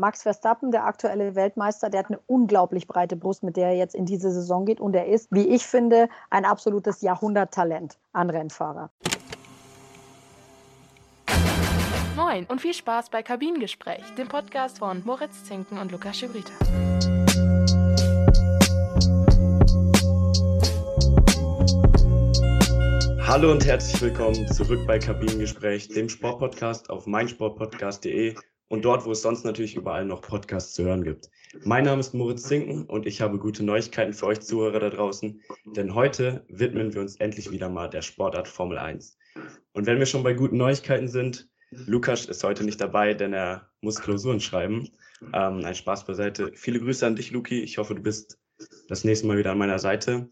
Max Verstappen, der aktuelle Weltmeister, der hat eine unglaublich breite Brust, mit der er jetzt in diese Saison geht. Und er ist, wie ich finde, ein absolutes Jahrhunderttalent an Rennfahrer. Moin und viel Spaß bei Kabinengespräch, dem Podcast von Moritz Zinken und Lukas Schibrita. Hallo und herzlich willkommen zurück bei Kabinengespräch, dem Sportpodcast auf meinsportpodcast.de und dort, wo es sonst natürlich überall noch Podcasts zu hören gibt. Mein Name ist Moritz Zinken und ich habe gute Neuigkeiten für euch Zuhörer da draußen, denn heute widmen wir uns endlich wieder mal der Sportart Formel 1. Und wenn wir schon bei guten Neuigkeiten sind, Lukas ist heute nicht dabei, denn er muss Klausuren schreiben. Ähm, ein Spaß beiseite. Viele Grüße an dich, Luki. Ich hoffe, du bist das nächste Mal wieder an meiner Seite.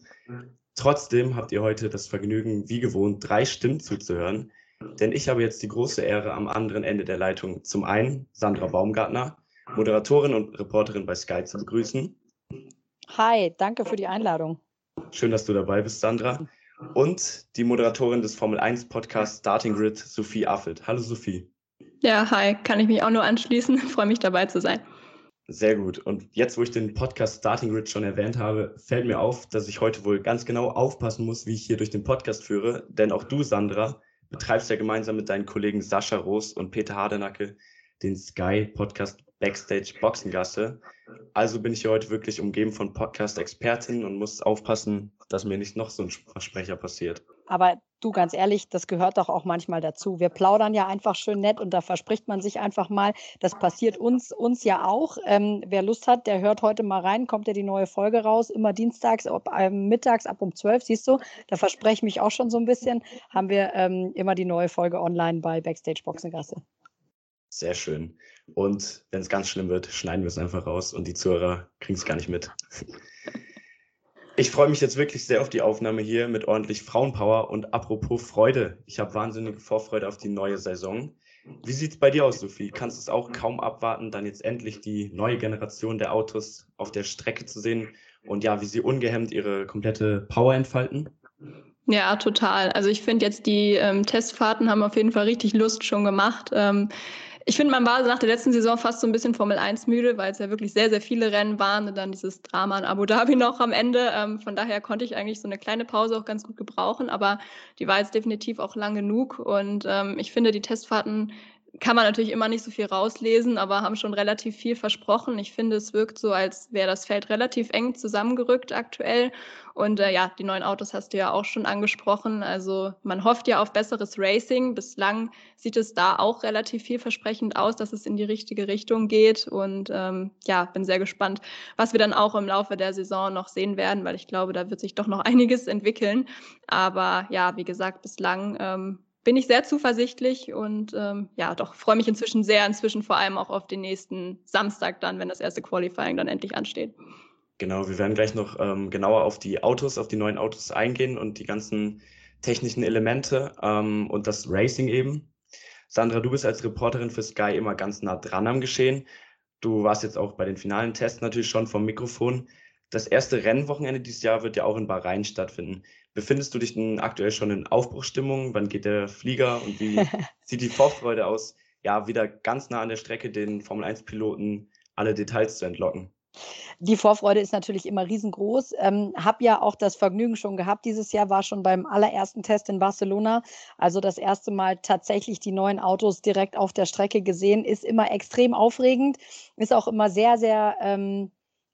Trotzdem habt ihr heute das Vergnügen, wie gewohnt, drei Stimmen zuzuhören. Denn ich habe jetzt die große Ehre, am anderen Ende der Leitung zum einen Sandra Baumgartner, Moderatorin und Reporterin bei Sky, zu begrüßen. Hi, danke für die Einladung. Schön, dass du dabei bist, Sandra. Und die Moderatorin des Formel 1 Podcasts Starting Grid, Sophie Affelt. Hallo, Sophie. Ja, hi, kann ich mich auch nur anschließen. Freue mich dabei zu sein. Sehr gut. Und jetzt, wo ich den Podcast Starting Grid schon erwähnt habe, fällt mir auf, dass ich heute wohl ganz genau aufpassen muss, wie ich hier durch den Podcast führe. Denn auch du, Sandra, betreibst ja gemeinsam mit deinen Kollegen Sascha Roos und Peter Hardenacke den Sky Podcast Backstage Boxengasse. Also bin ich hier heute wirklich umgeben von Podcast-Expertinnen und muss aufpassen, dass mir nicht noch so ein Versprecher passiert. Aber du, ganz ehrlich, das gehört doch auch manchmal dazu. Wir plaudern ja einfach schön nett und da verspricht man sich einfach mal. Das passiert uns, uns ja auch. Ähm, wer Lust hat, der hört heute mal rein, kommt ja die neue Folge raus, immer dienstags, ob, ähm, mittags ab um 12, siehst du, da verspreche ich mich auch schon so ein bisschen, haben wir ähm, immer die neue Folge online bei Backstage Boxengasse. Sehr schön. Und wenn es ganz schlimm wird, schneiden wir es einfach raus und die Zuhörer kriegen es gar nicht mit. Ich freue mich jetzt wirklich sehr auf die Aufnahme hier mit ordentlich Frauenpower und apropos Freude. Ich habe wahnsinnige Vorfreude auf die neue Saison. Wie sieht es bei dir aus, Sophie? Kannst du es auch kaum abwarten, dann jetzt endlich die neue Generation der Autos auf der Strecke zu sehen und ja, wie sie ungehemmt ihre komplette Power entfalten? Ja, total. Also ich finde jetzt die ähm, Testfahrten haben auf jeden Fall richtig Lust schon gemacht. Ähm, ich finde, man war nach der letzten Saison fast so ein bisschen Formel 1 müde, weil es ja wirklich sehr, sehr viele Rennen waren und dann dieses Drama in Abu Dhabi noch am Ende. Ähm, von daher konnte ich eigentlich so eine kleine Pause auch ganz gut gebrauchen, aber die war jetzt definitiv auch lang genug und ähm, ich finde, die Testfahrten kann man natürlich immer nicht so viel rauslesen, aber haben schon relativ viel versprochen. Ich finde, es wirkt so, als wäre das Feld relativ eng zusammengerückt aktuell. Und äh, ja, die neuen Autos hast du ja auch schon angesprochen. Also man hofft ja auf besseres Racing. Bislang sieht es da auch relativ vielversprechend aus, dass es in die richtige Richtung geht. Und ähm, ja, bin sehr gespannt, was wir dann auch im Laufe der Saison noch sehen werden, weil ich glaube, da wird sich doch noch einiges entwickeln. Aber ja, wie gesagt, bislang ähm, bin ich sehr zuversichtlich und ähm, ja, doch freue mich inzwischen sehr, inzwischen vor allem auch auf den nächsten Samstag dann, wenn das erste Qualifying dann endlich ansteht. Genau, wir werden gleich noch ähm, genauer auf die Autos, auf die neuen Autos eingehen und die ganzen technischen Elemente ähm, und das Racing eben. Sandra, du bist als Reporterin für Sky immer ganz nah dran am Geschehen. Du warst jetzt auch bei den finalen Tests natürlich schon vom Mikrofon. Das erste Rennwochenende dieses Jahr wird ja auch in Bahrain stattfinden. Befindest du dich denn aktuell schon in Aufbruchstimmung? Wann geht der Flieger und wie sieht die Vorfreude aus, ja, wieder ganz nah an der Strecke den Formel-1-Piloten alle Details zu entlocken? Die Vorfreude ist natürlich immer riesengroß. Ähm, habe ja auch das Vergnügen schon gehabt. Dieses Jahr war schon beim allerersten Test in Barcelona. Also das erste Mal tatsächlich die neuen Autos direkt auf der Strecke gesehen. Ist immer extrem aufregend. Ist auch immer sehr, sehr ähm,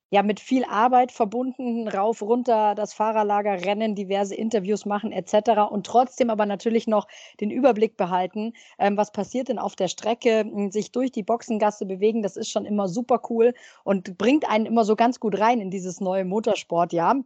ja mit viel Arbeit verbunden, rauf, runter, das Fahrerlager rennen, diverse Interviews machen etc. und trotzdem aber natürlich noch den Überblick behalten, ähm, was passiert denn auf der Strecke, hm, sich durch die Boxengasse bewegen, das ist schon immer super cool und bringt einen immer so ganz gut rein in dieses neue Motorsportjahr.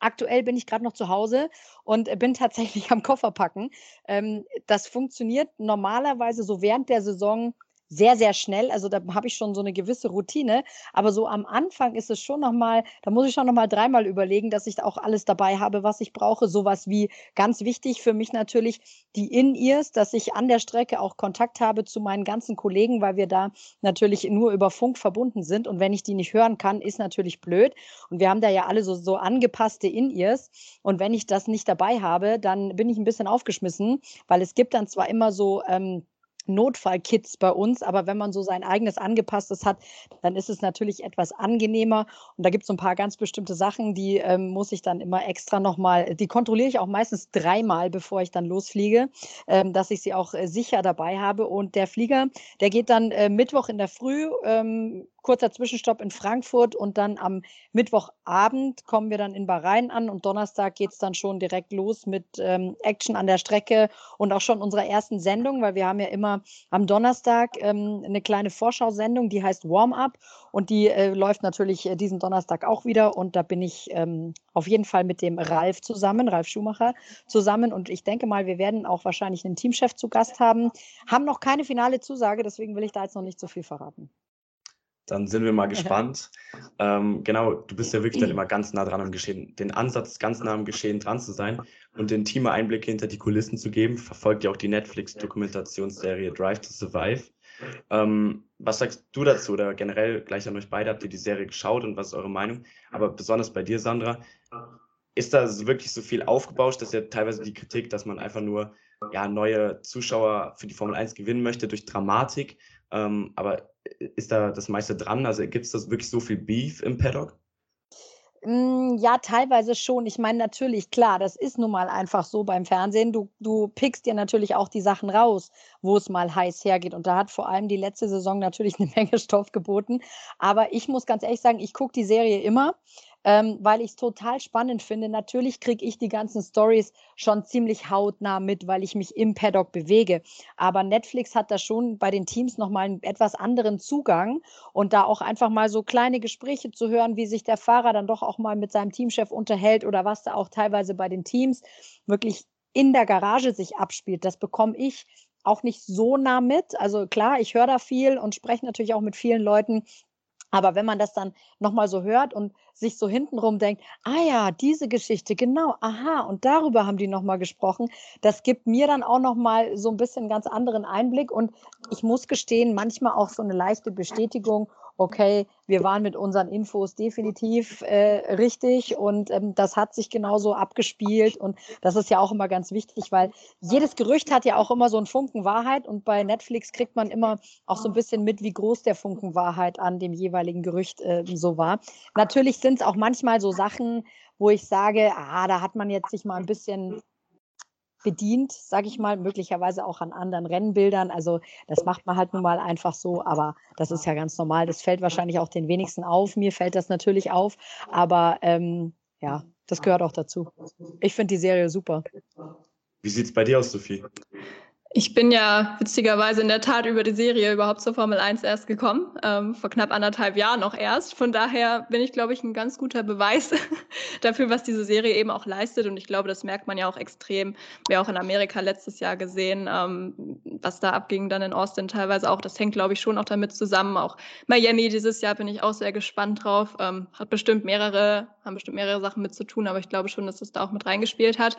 Aktuell bin ich gerade noch zu Hause und bin tatsächlich am Koffer packen. Ähm, das funktioniert normalerweise so während der Saison sehr, sehr schnell. Also da habe ich schon so eine gewisse Routine. Aber so am Anfang ist es schon nochmal, da muss ich schon nochmal dreimal überlegen, dass ich auch alles dabei habe, was ich brauche. Sowas wie ganz wichtig für mich natürlich die In-Ears, dass ich an der Strecke auch Kontakt habe zu meinen ganzen Kollegen, weil wir da natürlich nur über Funk verbunden sind. Und wenn ich die nicht hören kann, ist natürlich blöd. Und wir haben da ja alle so, so angepasste In-Ears. Und wenn ich das nicht dabei habe, dann bin ich ein bisschen aufgeschmissen, weil es gibt dann zwar immer so, ähm, Notfallkits bei uns, aber wenn man so sein eigenes angepasstes hat, dann ist es natürlich etwas angenehmer. Und da gibt es so ein paar ganz bestimmte Sachen, die ähm, muss ich dann immer extra nochmal, die kontrolliere ich auch meistens dreimal, bevor ich dann losfliege, ähm, dass ich sie auch äh, sicher dabei habe. Und der Flieger, der geht dann äh, Mittwoch in der Früh ähm, kurzer Zwischenstopp in Frankfurt und dann am Mittwochabend kommen wir dann in Bahrain an und Donnerstag geht es dann schon direkt los mit ähm, Action an der Strecke und auch schon unserer ersten Sendung, weil wir haben ja immer am Donnerstag ähm, eine kleine Vorschau-Sendung, die heißt Warm-up und die äh, läuft natürlich äh, diesen Donnerstag auch wieder und da bin ich ähm, auf jeden Fall mit dem Ralf zusammen, Ralf Schumacher zusammen und ich denke mal, wir werden auch wahrscheinlich einen Teamchef zu Gast haben, haben noch keine finale Zusage, deswegen will ich da jetzt noch nicht so viel verraten. Dann sind wir mal gespannt. ähm, genau, du bist ja wirklich dann immer ganz nah dran am Geschehen. Den Ansatz, ganz nah am Geschehen dran zu sein und den Team Einblicke hinter die Kulissen zu geben, verfolgt ja auch die Netflix-Dokumentationsserie Drive to Survive. Ähm, was sagst du dazu oder generell gleich an euch beide? Habt ihr die Serie geschaut und was ist eure Meinung? Aber besonders bei dir, Sandra, ist da wirklich so viel aufgebauscht, dass ja teilweise die Kritik, dass man einfach nur ja, neue Zuschauer für die Formel 1 gewinnen möchte durch Dramatik. Ähm, aber ist da das meiste dran? Also gibt es das wirklich so viel Beef im Paddock? Hm, ja, teilweise schon. Ich meine, natürlich, klar, das ist nun mal einfach so beim Fernsehen. Du, du pickst dir natürlich auch die Sachen raus, wo es mal heiß hergeht. Und da hat vor allem die letzte Saison natürlich eine Menge Stoff geboten. Aber ich muss ganz ehrlich sagen, ich gucke die Serie immer ähm, weil ich es total spannend finde. Natürlich kriege ich die ganzen Stories schon ziemlich hautnah mit, weil ich mich im Paddock bewege. Aber Netflix hat da schon bei den Teams nochmal einen etwas anderen Zugang und da auch einfach mal so kleine Gespräche zu hören, wie sich der Fahrer dann doch auch mal mit seinem Teamchef unterhält oder was da auch teilweise bei den Teams wirklich in der Garage sich abspielt. Das bekomme ich auch nicht so nah mit. Also klar, ich höre da viel und spreche natürlich auch mit vielen Leuten, aber wenn man das dann nochmal so hört und sich so hintenrum denkt, ah ja, diese Geschichte, genau, aha, und darüber haben die nochmal gesprochen, das gibt mir dann auch nochmal so ein bisschen ganz anderen Einblick. Und ich muss gestehen, manchmal auch so eine leichte Bestätigung okay, wir waren mit unseren Infos definitiv äh, richtig und ähm, das hat sich genauso abgespielt und das ist ja auch immer ganz wichtig, weil jedes Gerücht hat ja auch immer so einen Funken Wahrheit und bei Netflix kriegt man immer auch so ein bisschen mit, wie groß der Funken Wahrheit an dem jeweiligen Gerücht äh, so war. Natürlich sind es auch manchmal so Sachen, wo ich sage, ah, da hat man jetzt sich mal ein bisschen bedient, sage ich mal, möglicherweise auch an anderen Rennbildern. Also das macht man halt nun mal einfach so, aber das ist ja ganz normal. Das fällt wahrscheinlich auch den wenigsten auf. Mir fällt das natürlich auf, aber ähm, ja, das gehört auch dazu. Ich finde die Serie super. Wie sieht es bei dir aus, Sophie? Ich bin ja witzigerweise in der Tat über die Serie überhaupt zur Formel 1 erst gekommen, ähm, vor knapp anderthalb Jahren noch erst. Von daher bin ich, glaube ich, ein ganz guter Beweis dafür, was diese Serie eben auch leistet. Und ich glaube, das merkt man ja auch extrem. Wir auch in Amerika letztes Jahr gesehen, ähm, was da abging, dann in Austin teilweise auch. Das hängt, glaube ich, schon auch damit zusammen. Auch Miami dieses Jahr bin ich auch sehr gespannt drauf. Ähm, hat bestimmt mehrere, haben bestimmt mehrere Sachen mit zu tun, aber ich glaube schon, dass das da auch mit reingespielt hat.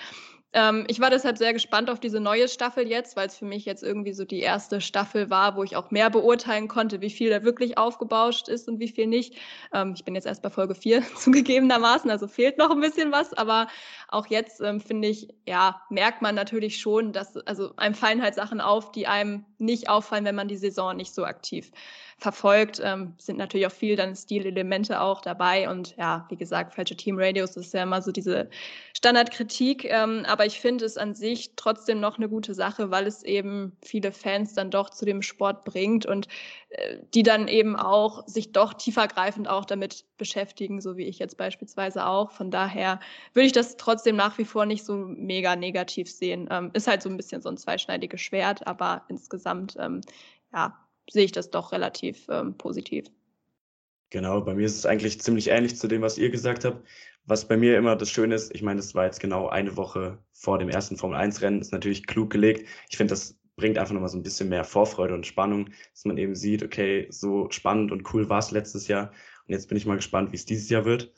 Ähm, ich war deshalb sehr gespannt auf diese neue Staffel jetzt, weil es für mich jetzt irgendwie so die erste Staffel war, wo ich auch mehr beurteilen konnte, wie viel da wirklich aufgebauscht ist und wie viel nicht. Ähm, ich bin jetzt erst bei Folge 4 zugegebenermaßen, also fehlt noch ein bisschen was, aber auch jetzt ähm, finde ich, ja, merkt man natürlich schon, dass, also einem fallen halt Sachen auf, die einem nicht auffallen, wenn man die Saison nicht so aktiv verfolgt. Ähm, sind natürlich auch viel dann Stilelemente auch dabei und ja, wie gesagt, falsche Team-Radios ist ja immer so diese Standardkritik, ähm, aber ich finde es an sich trotzdem noch eine gute Sache, weil es eben viele Fans dann doch zu dem Sport bringt und äh, die dann eben auch sich doch tiefergreifend auch damit beschäftigen, so wie ich jetzt beispielsweise auch. Von daher würde ich das trotzdem nach wie vor nicht so mega negativ sehen. Ähm, ist halt so ein bisschen so ein zweischneidiges Schwert, aber insgesamt ähm, ja, sehe ich das doch relativ ähm, positiv. Genau, bei mir ist es eigentlich ziemlich ähnlich zu dem, was ihr gesagt habt. Was bei mir immer das Schöne ist, ich meine, das war jetzt genau eine Woche vor dem ersten Formel-1-Rennen, ist natürlich klug gelegt. Ich finde, das bringt einfach nochmal so ein bisschen mehr Vorfreude und Spannung, dass man eben sieht, okay, so spannend und cool war es letztes Jahr. Und jetzt bin ich mal gespannt, wie es dieses Jahr wird.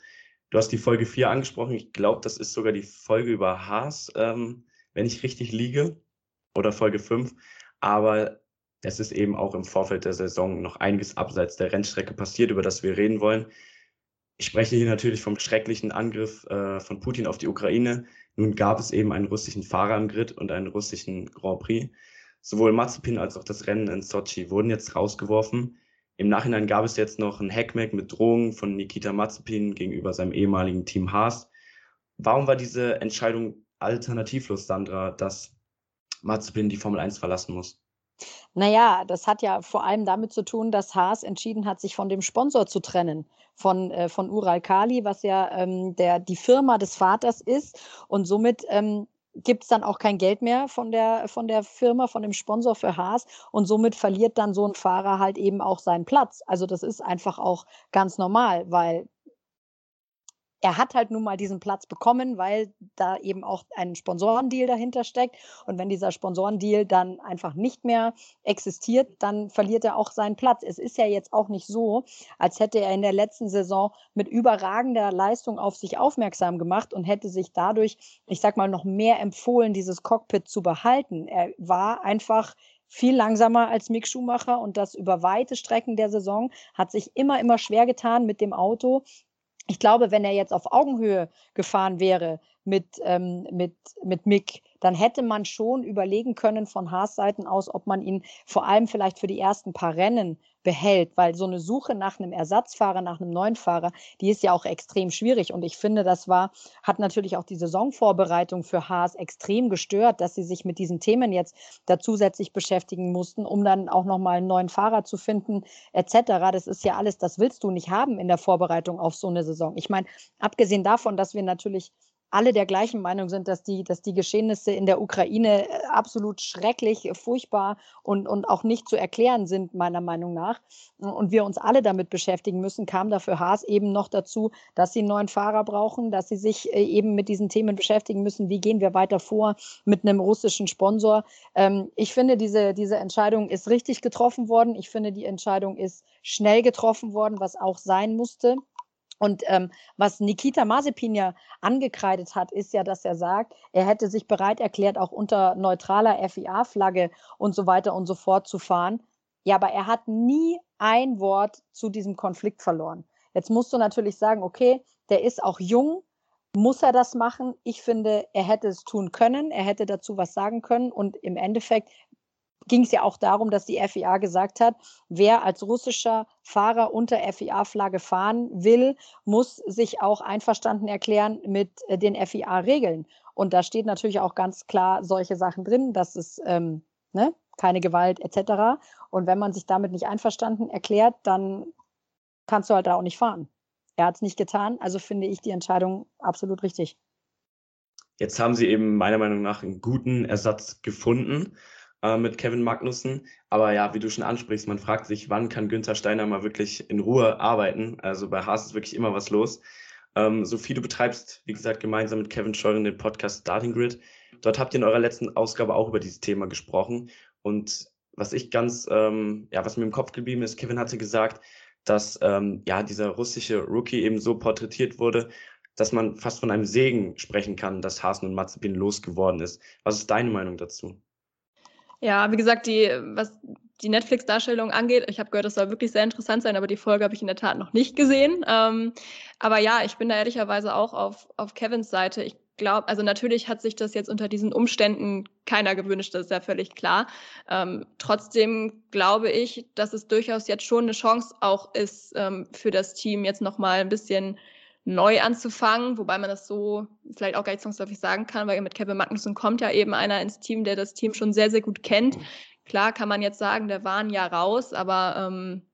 Du hast die Folge 4 angesprochen. Ich glaube, das ist sogar die Folge über Haas, ähm, wenn ich richtig liege. Oder Folge 5. Aber es ist eben auch im Vorfeld der Saison noch einiges abseits der Rennstrecke passiert, über das wir reden wollen. Ich spreche hier natürlich vom schrecklichen Angriff äh, von Putin auf die Ukraine. Nun gab es eben einen russischen Fahrer im Grid und einen russischen Grand Prix. Sowohl Mazepin als auch das Rennen in Sochi wurden jetzt rausgeworfen. Im Nachhinein gab es jetzt noch ein Hackmack mit Drohungen von Nikita Mazepin gegenüber seinem ehemaligen Team Haas. Warum war diese Entscheidung alternativlos, Sandra, dass Mazepin die Formel 1 verlassen muss? Naja, das hat ja vor allem damit zu tun, dass Haas entschieden hat, sich von dem Sponsor zu trennen, von, äh, von Ural Kali, was ja ähm, der, die Firma des Vaters ist. Und somit ähm, gibt es dann auch kein Geld mehr von der, von der Firma, von dem Sponsor für Haas. Und somit verliert dann so ein Fahrer halt eben auch seinen Platz. Also das ist einfach auch ganz normal, weil er hat halt nun mal diesen Platz bekommen, weil da eben auch ein Sponsorendeal dahinter steckt. Und wenn dieser Sponsorendeal dann einfach nicht mehr existiert, dann verliert er auch seinen Platz. Es ist ja jetzt auch nicht so, als hätte er in der letzten Saison mit überragender Leistung auf sich aufmerksam gemacht und hätte sich dadurch, ich sag mal, noch mehr empfohlen, dieses Cockpit zu behalten. Er war einfach viel langsamer als Mick Schumacher und das über weite Strecken der Saison hat sich immer, immer schwer getan mit dem Auto ich glaube, wenn er jetzt auf Augenhöhe gefahren wäre mit, ähm, mit, mit Mick, dann hätte man schon überlegen können von Haas Seiten aus, ob man ihn vor allem vielleicht für die ersten paar Rennen behält, weil so eine Suche nach einem Ersatzfahrer, nach einem neuen Fahrer, die ist ja auch extrem schwierig. Und ich finde, das war, hat natürlich auch die Saisonvorbereitung für Haas extrem gestört, dass sie sich mit diesen Themen jetzt da zusätzlich beschäftigen mussten, um dann auch nochmal einen neuen Fahrer zu finden, etc. Das ist ja alles, das willst du nicht haben in der Vorbereitung auf so eine Saison. Ich meine, abgesehen davon, dass wir natürlich alle der gleichen Meinung sind, dass die, dass die Geschehnisse in der Ukraine äh, absolut schrecklich, äh, furchtbar und, und auch nicht zu erklären sind, meiner Meinung nach. Und wir uns alle damit beschäftigen müssen, kam dafür Haas eben noch dazu, dass sie einen neuen Fahrer brauchen, dass sie sich äh, eben mit diesen Themen beschäftigen müssen. Wie gehen wir weiter vor mit einem russischen Sponsor? Ähm, ich finde, diese, diese Entscheidung ist richtig getroffen worden. Ich finde, die Entscheidung ist schnell getroffen worden, was auch sein musste. Und ähm, was Nikita Mazepin ja angekreidet hat, ist ja, dass er sagt, er hätte sich bereit erklärt, auch unter neutraler FIA-Flagge und so weiter und so fort zu fahren. Ja, aber er hat nie ein Wort zu diesem Konflikt verloren. Jetzt musst du natürlich sagen, okay, der ist auch jung, muss er das machen? Ich finde, er hätte es tun können, er hätte dazu was sagen können und im Endeffekt ging es ja auch darum, dass die FIA gesagt hat, wer als russischer Fahrer unter FIA-Flagge fahren will, muss sich auch einverstanden erklären mit äh, den FIA-Regeln. Und da steht natürlich auch ganz klar solche Sachen drin, dass es ähm, ne, keine Gewalt etc. Und wenn man sich damit nicht einverstanden erklärt, dann kannst du halt da auch nicht fahren. Er hat es nicht getan, also finde ich die Entscheidung absolut richtig. Jetzt haben sie eben meiner Meinung nach einen guten Ersatz gefunden äh, mit Kevin Magnussen. Aber ja, wie du schon ansprichst, man fragt sich, wann kann Günther Steiner mal wirklich in Ruhe arbeiten? Also bei Haas ist wirklich immer was los. Ähm, Sophie, du betreibst, wie gesagt, gemeinsam mit Kevin Scheuren den Podcast Starting Grid. Dort habt ihr in eurer letzten Ausgabe auch über dieses Thema gesprochen. Und was ich ganz, ähm, ja, was mir im Kopf geblieben ist, Kevin hatte gesagt, dass ähm, ja dieser russische Rookie eben so porträtiert wurde, dass man fast von einem Segen sprechen kann, dass Hasen und Mazepin losgeworden ist. Was ist deine Meinung dazu? Ja, wie gesagt, die, was die Netflix-Darstellung angeht, ich habe gehört, das soll wirklich sehr interessant sein, aber die Folge habe ich in der Tat noch nicht gesehen. Ähm, aber ja, ich bin da ehrlicherweise auch auf, auf Kevins Seite. Ich glaube, also natürlich hat sich das jetzt unter diesen Umständen keiner gewünscht, das ist ja völlig klar. Ähm, trotzdem glaube ich, dass es durchaus jetzt schon eine Chance auch ist, ähm, für das Team jetzt nochmal ein bisschen neu anzufangen, wobei man das so vielleicht auch gar nicht zwangsläufig sagen kann, weil mit Kevin Magnussen kommt ja eben einer ins Team, der das Team schon sehr, sehr gut kennt. Klar kann man jetzt sagen, der war ein Jahr raus, aber ähm,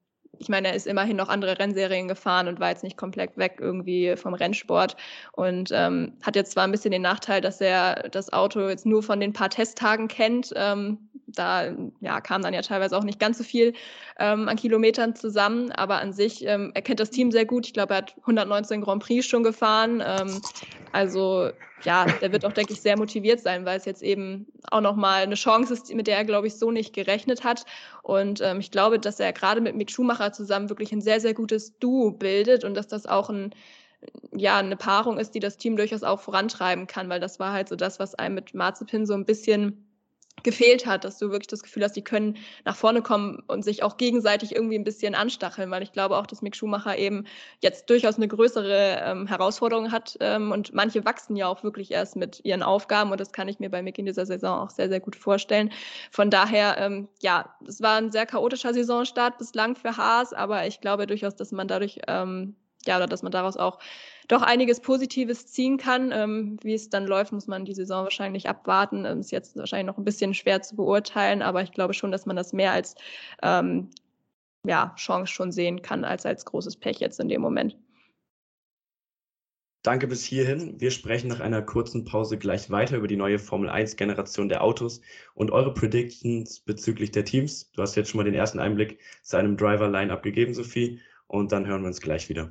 ich meine, er ist immerhin noch andere Rennserien gefahren und war jetzt nicht komplett weg irgendwie vom Rennsport und ähm, hat jetzt zwar ein bisschen den Nachteil, dass er das Auto jetzt nur von den paar Testtagen kennt. Ähm, da ja, kam dann ja teilweise auch nicht ganz so viel ähm, an Kilometern zusammen, aber an sich, ähm, er kennt das Team sehr gut. Ich glaube, er hat 119 Grand Prix schon gefahren. Ähm, also ja, der wird auch, denke ich, sehr motiviert sein, weil es jetzt eben auch nochmal eine Chance ist, mit der er, glaube ich, so nicht gerechnet hat. Und ähm, ich glaube, dass er gerade mit Mick Schumacher zusammen wirklich ein sehr, sehr gutes Duo bildet und dass das auch ein ja, eine Paarung ist, die das Team durchaus auch vorantreiben kann, weil das war halt so das, was einem mit Marzipin so ein bisschen gefehlt hat, dass du wirklich das Gefühl hast, die können nach vorne kommen und sich auch gegenseitig irgendwie ein bisschen anstacheln, weil ich glaube auch, dass Mick Schumacher eben jetzt durchaus eine größere ähm, Herausforderung hat ähm, und manche wachsen ja auch wirklich erst mit ihren Aufgaben und das kann ich mir bei Mick in dieser Saison auch sehr, sehr gut vorstellen. Von daher, ähm, ja, es war ein sehr chaotischer Saisonstart bislang für Haas, aber ich glaube durchaus, dass man dadurch, ähm, ja, oder dass man daraus auch doch einiges Positives ziehen kann. Ähm, wie es dann läuft, muss man die Saison wahrscheinlich abwarten. Ähm, ist jetzt wahrscheinlich noch ein bisschen schwer zu beurteilen, aber ich glaube schon, dass man das mehr als ähm, ja, Chance schon sehen kann, als als großes Pech jetzt in dem Moment. Danke bis hierhin. Wir sprechen nach einer kurzen Pause gleich weiter über die neue Formel 1 Generation der Autos und eure Predictions bezüglich der Teams. Du hast jetzt schon mal den ersten Einblick zu einem Driver-Line-Up gegeben, Sophie, und dann hören wir uns gleich wieder.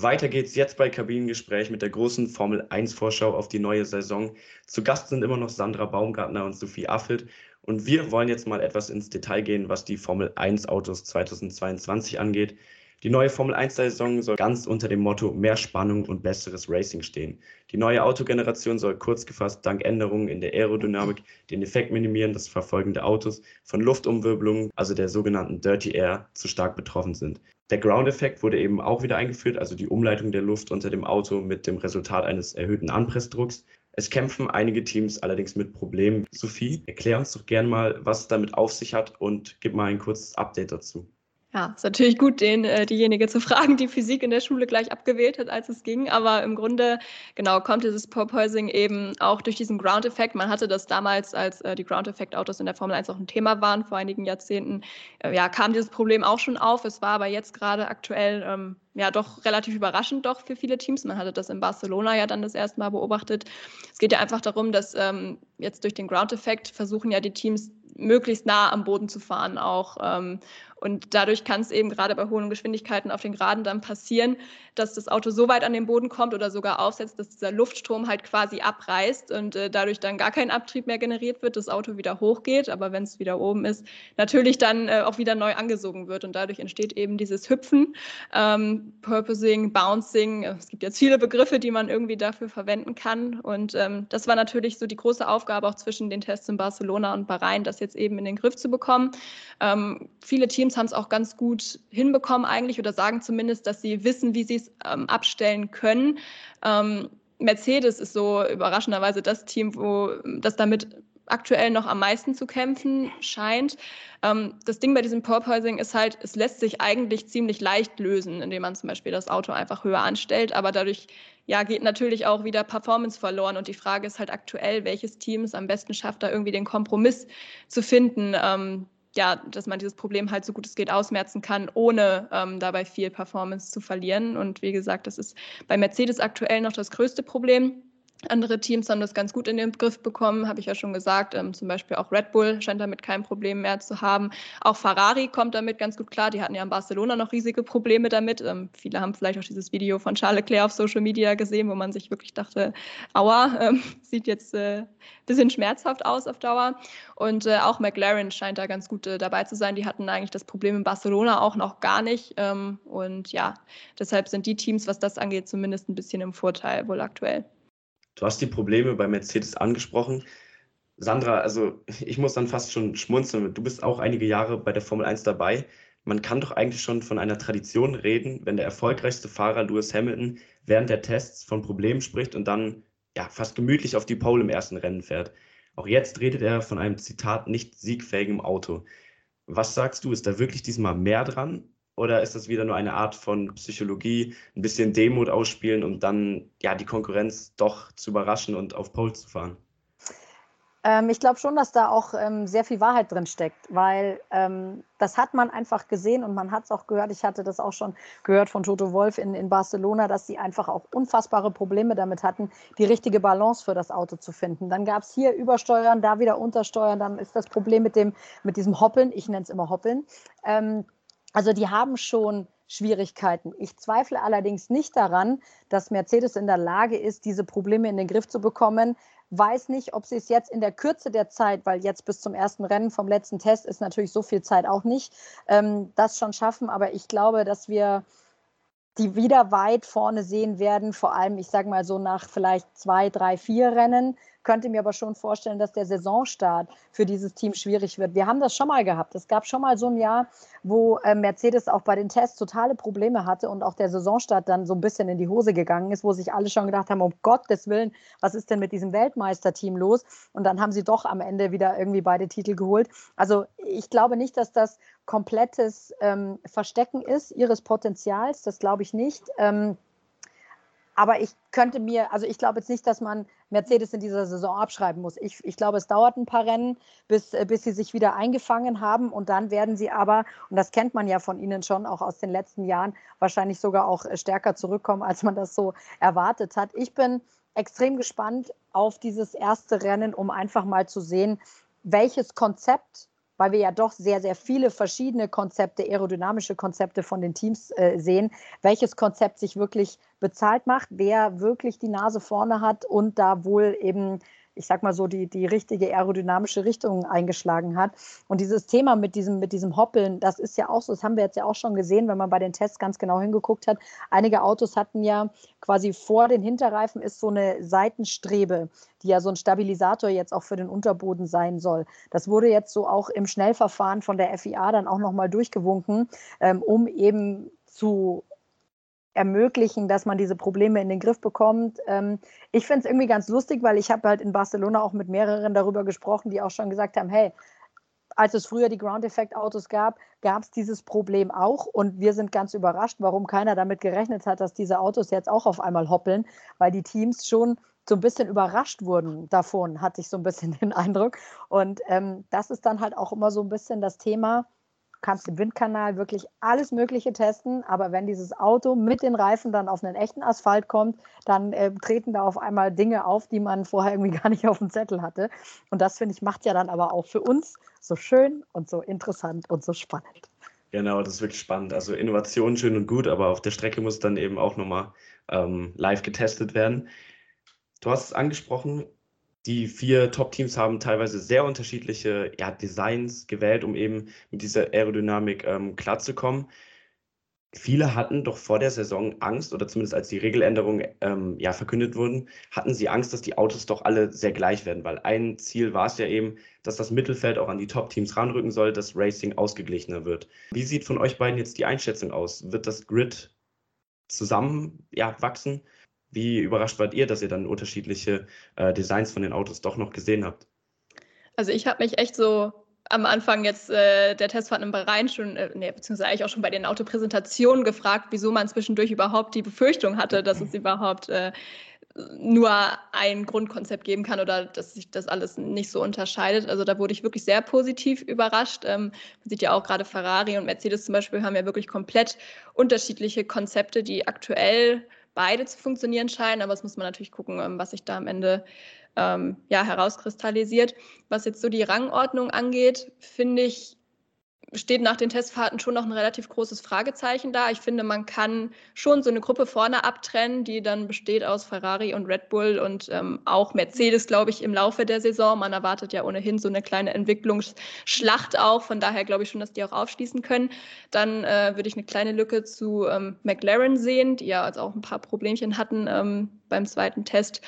Weiter geht's jetzt bei Kabinengespräch mit der großen Formel 1 Vorschau auf die neue Saison. Zu Gast sind immer noch Sandra Baumgartner und Sophie Affelt. Und wir wollen jetzt mal etwas ins Detail gehen, was die Formel 1 Autos 2022 angeht. Die neue Formel 1-Saison soll ganz unter dem Motto mehr Spannung und besseres Racing stehen. Die neue Autogeneration soll kurz gefasst dank Änderungen in der Aerodynamik den Effekt minimieren, dass verfolgende Autos von Luftumwirbelungen, also der sogenannten Dirty Air, zu stark betroffen sind. Der Ground-Effekt wurde eben auch wieder eingeführt, also die Umleitung der Luft unter dem Auto mit dem Resultat eines erhöhten Anpressdrucks. Es kämpfen einige Teams allerdings mit Problemen. Sophie, erklär uns doch gern mal, was es damit auf sich hat und gib mal ein kurzes Update dazu. Ja, ist natürlich gut, den äh, diejenige zu fragen, die Physik in der Schule gleich abgewählt hat, als es ging. Aber im Grunde, genau, kommt dieses Porpoising eben auch durch diesen Ground-Effekt. Man hatte das damals, als äh, die Ground-Effekt-Autos in der Formel 1 auch ein Thema waren, vor einigen Jahrzehnten, äh, ja, kam dieses Problem auch schon auf. Es war aber jetzt gerade aktuell ähm, ja doch relativ überraschend doch für viele Teams. Man hatte das in Barcelona ja dann das erste Mal beobachtet. Es geht ja einfach darum, dass ähm, jetzt durch den Ground-Effekt versuchen ja die Teams möglichst nah am Boden zu fahren auch. Ähm, und dadurch kann es eben gerade bei hohen Geschwindigkeiten auf den Geraden dann passieren, dass das Auto so weit an den Boden kommt oder sogar aufsetzt, dass dieser Luftstrom halt quasi abreißt und äh, dadurch dann gar kein Abtrieb mehr generiert wird, das Auto wieder hochgeht, aber wenn es wieder oben ist, natürlich dann äh, auch wieder neu angesogen wird und dadurch entsteht eben dieses Hüpfen, ähm, Purposing, Bouncing. Es gibt jetzt viele Begriffe, die man irgendwie dafür verwenden kann und ähm, das war natürlich so die große Aufgabe auch zwischen den Tests in Barcelona und Bahrain, das jetzt eben in den Griff zu bekommen. Ähm, viele Teams Teams haben es auch ganz gut hinbekommen eigentlich oder sagen zumindest, dass sie wissen, wie sie es ähm, abstellen können. Ähm, Mercedes ist so überraschenderweise das Team, wo das damit aktuell noch am meisten zu kämpfen scheint. Ähm, das Ding bei diesem Porpoising ist halt, es lässt sich eigentlich ziemlich leicht lösen, indem man zum Beispiel das Auto einfach höher anstellt, aber dadurch ja, geht natürlich auch wieder Performance verloren. Und die Frage ist halt aktuell, welches Team es am besten schafft, da irgendwie den Kompromiss zu finden. Ähm, ja, dass man dieses Problem halt so gut es geht ausmerzen kann, ohne ähm, dabei viel Performance zu verlieren. Und wie gesagt, das ist bei Mercedes aktuell noch das größte Problem. Andere Teams haben das ganz gut in den Griff bekommen, habe ich ja schon gesagt. Ähm, zum Beispiel auch Red Bull scheint damit kein Problem mehr zu haben. Auch Ferrari kommt damit ganz gut klar. Die hatten ja in Barcelona noch riesige Probleme damit. Ähm, viele haben vielleicht auch dieses Video von Charles Leclerc auf Social Media gesehen, wo man sich wirklich dachte, aua, ähm, sieht jetzt ein äh, bisschen schmerzhaft aus auf Dauer. Und äh, auch McLaren scheint da ganz gut äh, dabei zu sein. Die hatten eigentlich das Problem in Barcelona auch noch gar nicht. Ähm, und ja, deshalb sind die Teams, was das angeht, zumindest ein bisschen im Vorteil wohl aktuell. Du hast die Probleme bei Mercedes angesprochen. Sandra, also ich muss dann fast schon schmunzeln. Du bist auch einige Jahre bei der Formel 1 dabei. Man kann doch eigentlich schon von einer Tradition reden, wenn der erfolgreichste Fahrer Lewis Hamilton während der Tests von Problemen spricht und dann ja fast gemütlich auf die Pole im ersten Rennen fährt. Auch jetzt redet er von einem Zitat nicht siegfähigem Auto. Was sagst du, ist da wirklich diesmal mehr dran oder ist das wieder nur eine Art von Psychologie, ein bisschen Demut ausspielen, um dann ja die Konkurrenz doch zu überraschen und auf Pole zu fahren? Ähm, ich glaube schon, dass da auch ähm, sehr viel Wahrheit drin steckt, weil ähm, das hat man einfach gesehen und man hat es auch gehört. Ich hatte das auch schon gehört von Toto Wolf in, in Barcelona, dass sie einfach auch unfassbare Probleme damit hatten, die richtige Balance für das Auto zu finden. Dann gab es hier Übersteuern, da wieder Untersteuern, dann ist das Problem mit, dem, mit diesem Hoppeln, ich nenne es immer Hoppeln. Also die haben schon Schwierigkeiten. Ich zweifle allerdings nicht daran, dass Mercedes in der Lage ist, diese Probleme in den Griff zu bekommen. Weiß nicht, ob sie es jetzt in der Kürze der Zeit, weil jetzt bis zum ersten Rennen vom letzten Test ist natürlich so viel Zeit auch nicht, ähm, das schon schaffen. Aber ich glaube, dass wir die wieder weit vorne sehen werden, vor allem, ich sage mal so nach vielleicht zwei, drei, vier Rennen, könnte mir aber schon vorstellen, dass der Saisonstart für dieses Team schwierig wird. Wir haben das schon mal gehabt. Es gab schon mal so ein Jahr, wo äh, Mercedes auch bei den Tests totale Probleme hatte und auch der Saisonstart dann so ein bisschen in die Hose gegangen ist, wo sich alle schon gedacht haben, um Gottes Willen, was ist denn mit diesem Weltmeisterteam los? Und dann haben sie doch am Ende wieder irgendwie beide Titel geholt. Also ich glaube nicht, dass das komplettes ähm, Verstecken ist ihres Potenzials. Das glaube ich nicht. Ähm, aber ich könnte mir, also ich glaube jetzt nicht, dass man Mercedes in dieser Saison abschreiben muss. Ich, ich glaube, es dauert ein paar Rennen, bis, äh, bis sie sich wieder eingefangen haben. Und dann werden sie aber, und das kennt man ja von ihnen schon auch aus den letzten Jahren, wahrscheinlich sogar auch äh, stärker zurückkommen, als man das so erwartet hat. Ich bin extrem gespannt auf dieses erste Rennen, um einfach mal zu sehen, welches Konzept weil wir ja doch sehr, sehr viele verschiedene Konzepte, aerodynamische Konzepte von den Teams äh, sehen, welches Konzept sich wirklich bezahlt macht, wer wirklich die Nase vorne hat und da wohl eben ich sag mal so, die, die richtige aerodynamische Richtung eingeschlagen hat. Und dieses Thema mit diesem, mit diesem Hoppeln, das ist ja auch so, das haben wir jetzt ja auch schon gesehen, wenn man bei den Tests ganz genau hingeguckt hat. Einige Autos hatten ja quasi vor den Hinterreifen ist so eine Seitenstrebe, die ja so ein Stabilisator jetzt auch für den Unterboden sein soll. Das wurde jetzt so auch im Schnellverfahren von der FIA dann auch nochmal durchgewunken, ähm, um eben zu ermöglichen, dass man diese Probleme in den Griff bekommt. Ähm, ich finde es irgendwie ganz lustig, weil ich habe halt in Barcelona auch mit mehreren darüber gesprochen, die auch schon gesagt haben, hey, als es früher die Ground-Effekt-Autos gab, gab es dieses Problem auch. Und wir sind ganz überrascht, warum keiner damit gerechnet hat, dass diese Autos jetzt auch auf einmal hoppeln, weil die Teams schon so ein bisschen überrascht wurden davon, hatte ich so ein bisschen den Eindruck. Und ähm, das ist dann halt auch immer so ein bisschen das Thema, kannst im Windkanal wirklich alles Mögliche testen, aber wenn dieses Auto mit den Reifen dann auf einen echten Asphalt kommt, dann äh, treten da auf einmal Dinge auf, die man vorher irgendwie gar nicht auf dem Zettel hatte. Und das, finde ich, macht ja dann aber auch für uns so schön und so interessant und so spannend. Genau, das ist wirklich spannend. Also Innovation schön und gut, aber auf der Strecke muss dann eben auch nochmal ähm, live getestet werden. Du hast es angesprochen, die vier Top-Teams haben teilweise sehr unterschiedliche ja, Designs gewählt, um eben mit dieser Aerodynamik ähm, klarzukommen. Viele hatten doch vor der Saison Angst, oder zumindest als die Regeländerungen ähm, ja, verkündet wurden, hatten sie Angst, dass die Autos doch alle sehr gleich werden, weil ein Ziel war es ja eben, dass das Mittelfeld auch an die Top-Teams ranrücken soll, dass Racing ausgeglichener wird. Wie sieht von euch beiden jetzt die Einschätzung aus? Wird das Grid zusammen ja, wachsen? Wie überrascht wart ihr, dass ihr dann unterschiedliche äh, Designs von den Autos doch noch gesehen habt? Also ich habe mich echt so am Anfang jetzt äh, der Testfahrt im Bahrain schon, äh, nee, beziehungsweise eigentlich auch schon bei den Autopräsentationen gefragt, wieso man zwischendurch überhaupt die Befürchtung hatte, dass es überhaupt äh, nur ein Grundkonzept geben kann oder dass sich das alles nicht so unterscheidet. Also da wurde ich wirklich sehr positiv überrascht. Ähm, man sieht ja auch gerade Ferrari und Mercedes zum Beispiel haben ja wirklich komplett unterschiedliche Konzepte, die aktuell beide zu funktionieren scheinen, aber es muss man natürlich gucken, ähm, was sich da am Ende ähm, ja, herauskristallisiert. Was jetzt so die Rangordnung angeht, finde ich, steht nach den Testfahrten schon noch ein relativ großes Fragezeichen da. Ich finde, man kann schon so eine Gruppe vorne abtrennen, die dann besteht aus Ferrari und Red Bull und ähm, auch Mercedes, glaube ich, im Laufe der Saison. Man erwartet ja ohnehin so eine kleine Entwicklungsschlacht auch. Von daher glaube ich schon, dass die auch aufschließen können. Dann äh, würde ich eine kleine Lücke zu ähm, McLaren sehen, die ja also auch ein paar Problemchen hatten ähm, beim zweiten Test.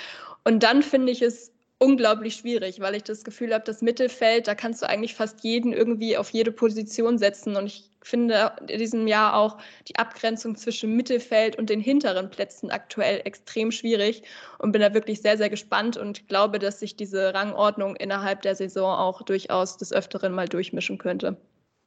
Und dann finde ich es unglaublich schwierig, weil ich das Gefühl habe, das Mittelfeld, da kannst du eigentlich fast jeden irgendwie auf jede Position setzen. Und ich finde in diesem Jahr auch die Abgrenzung zwischen Mittelfeld und den hinteren Plätzen aktuell extrem schwierig und bin da wirklich sehr, sehr gespannt und glaube, dass sich diese Rangordnung innerhalb der Saison auch durchaus des Öfteren mal durchmischen könnte.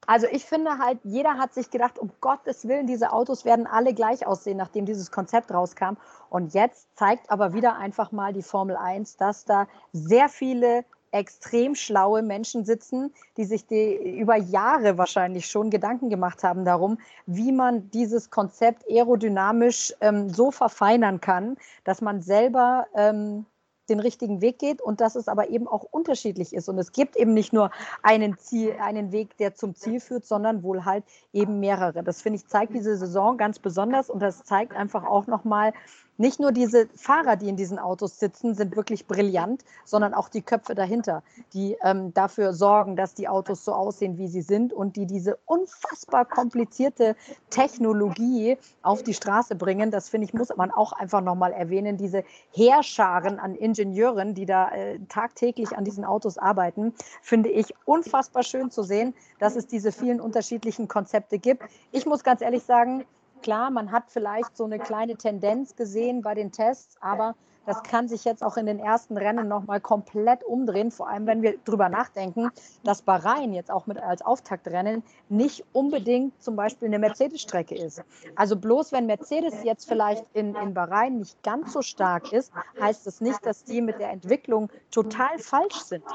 Also ich finde halt, jeder hat sich gedacht, um Gottes Willen, diese Autos werden alle gleich aussehen, nachdem dieses Konzept rauskam. Und jetzt zeigt aber wieder einfach mal die Formel 1, dass da sehr viele extrem schlaue Menschen sitzen, die sich die über Jahre wahrscheinlich schon Gedanken gemacht haben darum, wie man dieses Konzept aerodynamisch ähm, so verfeinern kann, dass man selber ähm, den richtigen Weg geht und dass es aber eben auch unterschiedlich ist. Und es gibt eben nicht nur einen, Ziel, einen Weg, der zum Ziel führt, sondern wohl halt eben mehrere. Das finde ich zeigt diese Saison ganz besonders und das zeigt einfach auch nochmal, nicht nur diese Fahrer, die in diesen Autos sitzen, sind wirklich brillant, sondern auch die Köpfe dahinter, die ähm, dafür sorgen, dass die Autos so aussehen, wie sie sind und die diese unfassbar komplizierte Technologie auf die Straße bringen. Das finde ich, muss man auch einfach nochmal erwähnen. Diese Heerscharen an Ingenieuren, die da äh, tagtäglich an diesen Autos arbeiten, finde ich unfassbar schön zu sehen, dass es diese vielen unterschiedlichen Konzepte gibt. Ich muss ganz ehrlich sagen, Klar, man hat vielleicht so eine kleine Tendenz gesehen bei den Tests, aber das kann sich jetzt auch in den ersten Rennen nochmal komplett umdrehen, vor allem wenn wir drüber nachdenken, dass Bahrain jetzt auch mit als Auftaktrennen nicht unbedingt zum Beispiel eine Mercedes-Strecke ist. Also bloß wenn Mercedes jetzt vielleicht in, in Bahrain nicht ganz so stark ist, heißt das nicht, dass die mit der Entwicklung total falsch sind.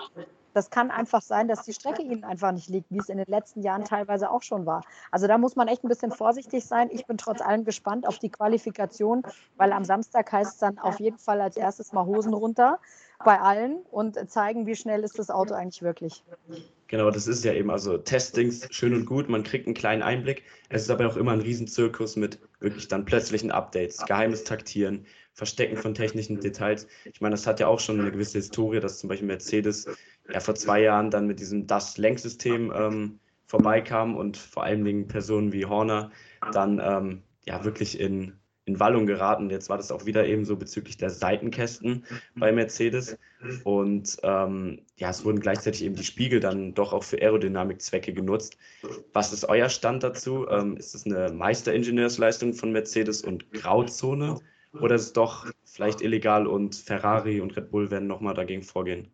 Das kann einfach sein, dass die Strecke ihnen einfach nicht liegt, wie es in den letzten Jahren teilweise auch schon war. Also da muss man echt ein bisschen vorsichtig sein. Ich bin trotz allem gespannt auf die Qualifikation, weil am Samstag heißt es dann auf jeden Fall als erstes mal Hosen runter bei allen und zeigen, wie schnell ist das Auto eigentlich wirklich. Genau, das ist ja eben, also Testings schön und gut, man kriegt einen kleinen Einblick. Es ist aber auch immer ein Riesenzirkus mit wirklich dann plötzlichen Updates, geheimes Taktieren, Verstecken von technischen Details. Ich meine, das hat ja auch schon eine gewisse Historie, dass zum Beispiel Mercedes ja vor zwei Jahren dann mit diesem Das-Lenksystem ähm, vorbeikam und vor allen Dingen Personen wie Horner dann ähm, ja wirklich in, in Wallung geraten. Jetzt war das auch wieder eben so bezüglich der Seitenkästen bei Mercedes. Und ähm, ja, es wurden gleichzeitig eben die Spiegel dann doch auch für Aerodynamikzwecke genutzt. Was ist euer Stand dazu? Ähm, ist es eine Meisteringenieursleistung von Mercedes und Grauzone? Oder ist es doch vielleicht illegal und Ferrari und Red Bull werden nochmal dagegen vorgehen?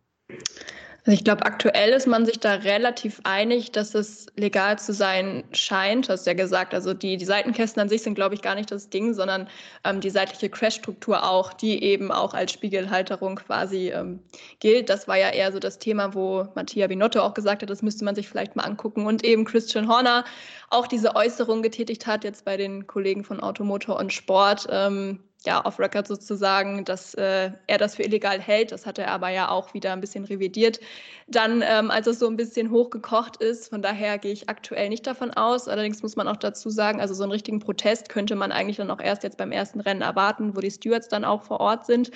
Also ich glaube, aktuell ist man sich da relativ einig, dass es legal zu sein scheint. Du hast ja gesagt, also die, die Seitenkästen an sich sind, glaube ich, gar nicht das Ding, sondern ähm, die seitliche Crash-Struktur auch, die eben auch als Spiegelhalterung quasi ähm, gilt. Das war ja eher so das Thema, wo Mattia Binotto auch gesagt hat, das müsste man sich vielleicht mal angucken. Und eben Christian Horner auch diese Äußerung getätigt hat, jetzt bei den Kollegen von Automotor und Sport. Ähm, ja, off Record sozusagen, dass äh, er das für illegal hält. Das hat er aber ja auch wieder ein bisschen revidiert. Dann, ähm, als es so ein bisschen hochgekocht ist, von daher gehe ich aktuell nicht davon aus. Allerdings muss man auch dazu sagen, also so einen richtigen Protest könnte man eigentlich dann auch erst jetzt beim ersten Rennen erwarten, wo die Stewards dann auch vor Ort sind.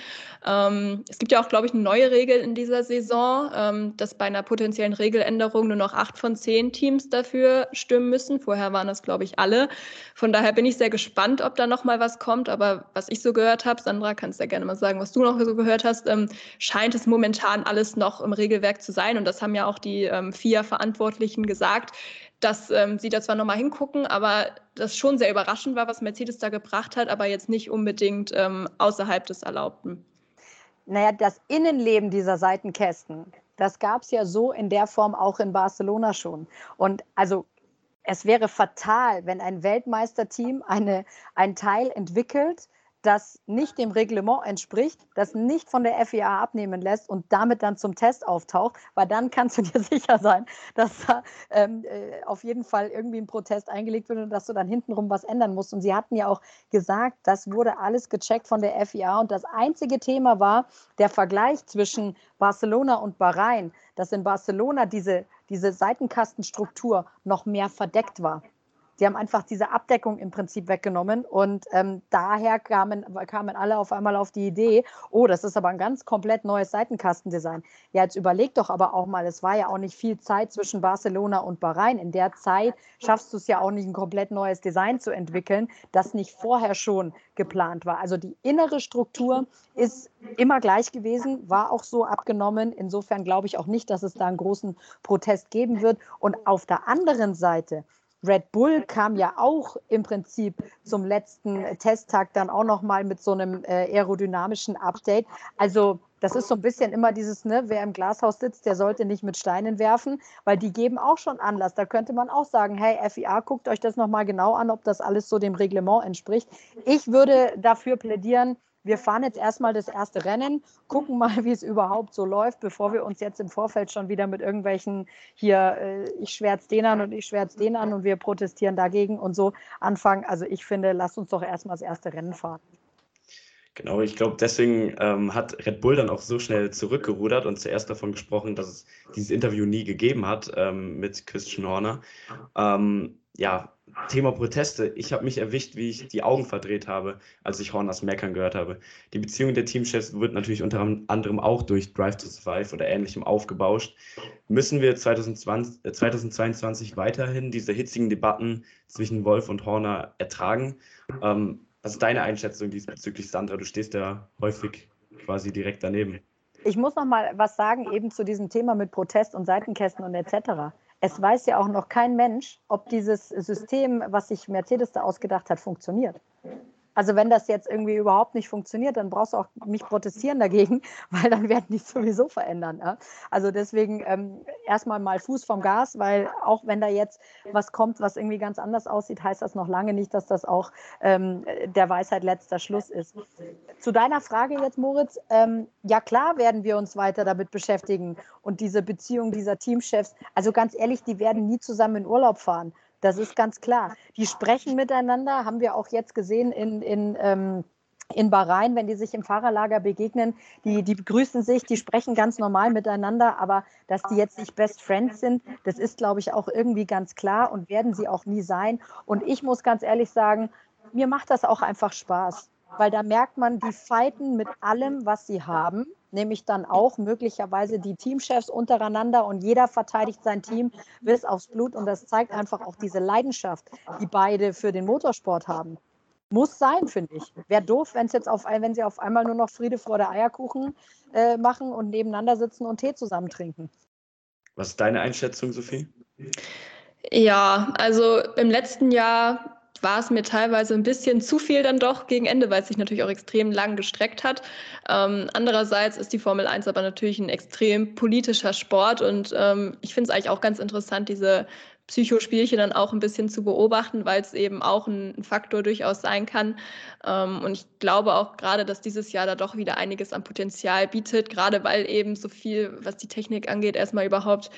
Ähm, es gibt ja auch, glaube ich, eine neue Regel in dieser Saison, ähm, dass bei einer potenziellen Regeländerung nur noch acht von zehn Teams dafür stimmen müssen. Vorher waren das, glaube ich, alle. Von daher bin ich sehr gespannt, ob da noch mal was kommt. Aber was ich so gehört habe, Sandra, kannst ja gerne mal sagen, was du noch so gehört hast, ähm, scheint es momentan alles noch im Regelwerk zu sein. Und das haben ja auch die ähm, vier Verantwortlichen gesagt, dass ähm, sie da zwar nochmal hingucken, aber das schon sehr überraschend war, was Mercedes da gebracht hat, aber jetzt nicht unbedingt ähm, außerhalb des Erlaubten. Naja, das Innenleben dieser Seitenkästen, das gab es ja so in der Form auch in Barcelona schon. Und also es wäre fatal, wenn ein Weltmeisterteam eine, ein Teil entwickelt, das nicht dem Reglement entspricht, das nicht von der FIA abnehmen lässt und damit dann zum Test auftaucht, weil dann kannst du dir sicher sein, dass da ähm, äh, auf jeden Fall irgendwie ein Protest eingelegt wird und dass du dann hintenrum was ändern musst. Und sie hatten ja auch gesagt, das wurde alles gecheckt von der FIA und das einzige Thema war der Vergleich zwischen Barcelona und Bahrain, dass in Barcelona diese, diese Seitenkastenstruktur noch mehr verdeckt war. Sie haben einfach diese Abdeckung im Prinzip weggenommen und ähm, daher kamen, kamen alle auf einmal auf die Idee, oh, das ist aber ein ganz komplett neues Seitenkastendesign. Ja, jetzt überleg doch aber auch mal, es war ja auch nicht viel Zeit zwischen Barcelona und Bahrain. In der Zeit schaffst du es ja auch nicht, ein komplett neues Design zu entwickeln, das nicht vorher schon geplant war. Also die innere Struktur ist immer gleich gewesen, war auch so abgenommen. Insofern glaube ich auch nicht, dass es da einen großen Protest geben wird. Und auf der anderen Seite Red Bull kam ja auch im Prinzip zum letzten Testtag dann auch nochmal mit so einem äh, aerodynamischen Update. Also das ist so ein bisschen immer dieses, ne, wer im Glashaus sitzt, der sollte nicht mit Steinen werfen, weil die geben auch schon Anlass. Da könnte man auch sagen, hey, FIA, guckt euch das nochmal genau an, ob das alles so dem Reglement entspricht. Ich würde dafür plädieren, wir fahren jetzt erstmal das erste Rennen, gucken mal, wie es überhaupt so läuft, bevor wir uns jetzt im Vorfeld schon wieder mit irgendwelchen hier, äh, ich schwärze den an und ich schwärze den an und wir protestieren dagegen und so anfangen. Also ich finde, lasst uns doch erstmal das erste Rennen fahren. Genau, ich glaube, deswegen ähm, hat Red Bull dann auch so schnell zurückgerudert und zuerst davon gesprochen, dass es dieses Interview nie gegeben hat ähm, mit Christian Horner. Ähm, ja, Thema Proteste. Ich habe mich erwischt, wie ich die Augen verdreht habe, als ich Horners meckern gehört habe. Die Beziehung der Teamchefs wird natürlich unter anderem auch durch Drive to Survive oder ähnlichem aufgebauscht. Müssen wir 2020, äh, 2022 weiterhin diese hitzigen Debatten zwischen Wolf und Horner ertragen? Ähm, was ist deine Einschätzung diesbezüglich, Sandra? Du stehst ja häufig quasi direkt daneben. Ich muss noch mal was sagen eben zu diesem Thema mit Protest und Seitenkästen und etc es weiß ja auch noch kein Mensch, ob dieses System, was sich Mercedes da ausgedacht hat, funktioniert. Also wenn das jetzt irgendwie überhaupt nicht funktioniert, dann brauchst du auch nicht protestieren dagegen, weil dann werden die sowieso verändern. Ja? Also deswegen ähm, erstmal mal Fuß vom Gas, weil auch wenn da jetzt was kommt, was irgendwie ganz anders aussieht, heißt das noch lange nicht, dass das auch ähm, der Weisheit letzter Schluss ist. Zu deiner Frage jetzt, Moritz, ähm, ja klar werden wir uns weiter damit beschäftigen und diese Beziehung dieser Teamchefs, also ganz ehrlich, die werden nie zusammen in Urlaub fahren. Das ist ganz klar. Die sprechen miteinander, haben wir auch jetzt gesehen in, in, ähm, in Bahrain, wenn die sich im Fahrerlager begegnen, die, die begrüßen sich, die sprechen ganz normal miteinander, aber dass die jetzt nicht Best Friends sind, das ist, glaube ich, auch irgendwie ganz klar und werden sie auch nie sein. Und ich muss ganz ehrlich sagen, mir macht das auch einfach Spaß, weil da merkt man, die fighten mit allem, was sie haben nämlich dann auch möglicherweise die Teamchefs untereinander und jeder verteidigt sein Team bis aufs Blut. Und das zeigt einfach auch diese Leidenschaft, die beide für den Motorsport haben. Muss sein, finde ich. Wäre doof, wenn es jetzt auf, wenn sie auf einmal nur noch Friede vor der Eierkuchen äh, machen und nebeneinander sitzen und Tee zusammen trinken. Was ist deine Einschätzung, Sophie? Ja, also im letzten Jahr war es mir teilweise ein bisschen zu viel dann doch gegen Ende, weil es sich natürlich auch extrem lang gestreckt hat. Ähm, andererseits ist die Formel 1 aber natürlich ein extrem politischer Sport und ähm, ich finde es eigentlich auch ganz interessant, diese Psychospielchen dann auch ein bisschen zu beobachten, weil es eben auch ein Faktor durchaus sein kann. Ähm, und ich glaube auch gerade, dass dieses Jahr da doch wieder einiges an Potenzial bietet, gerade weil eben so viel, was die Technik angeht, erstmal überhaupt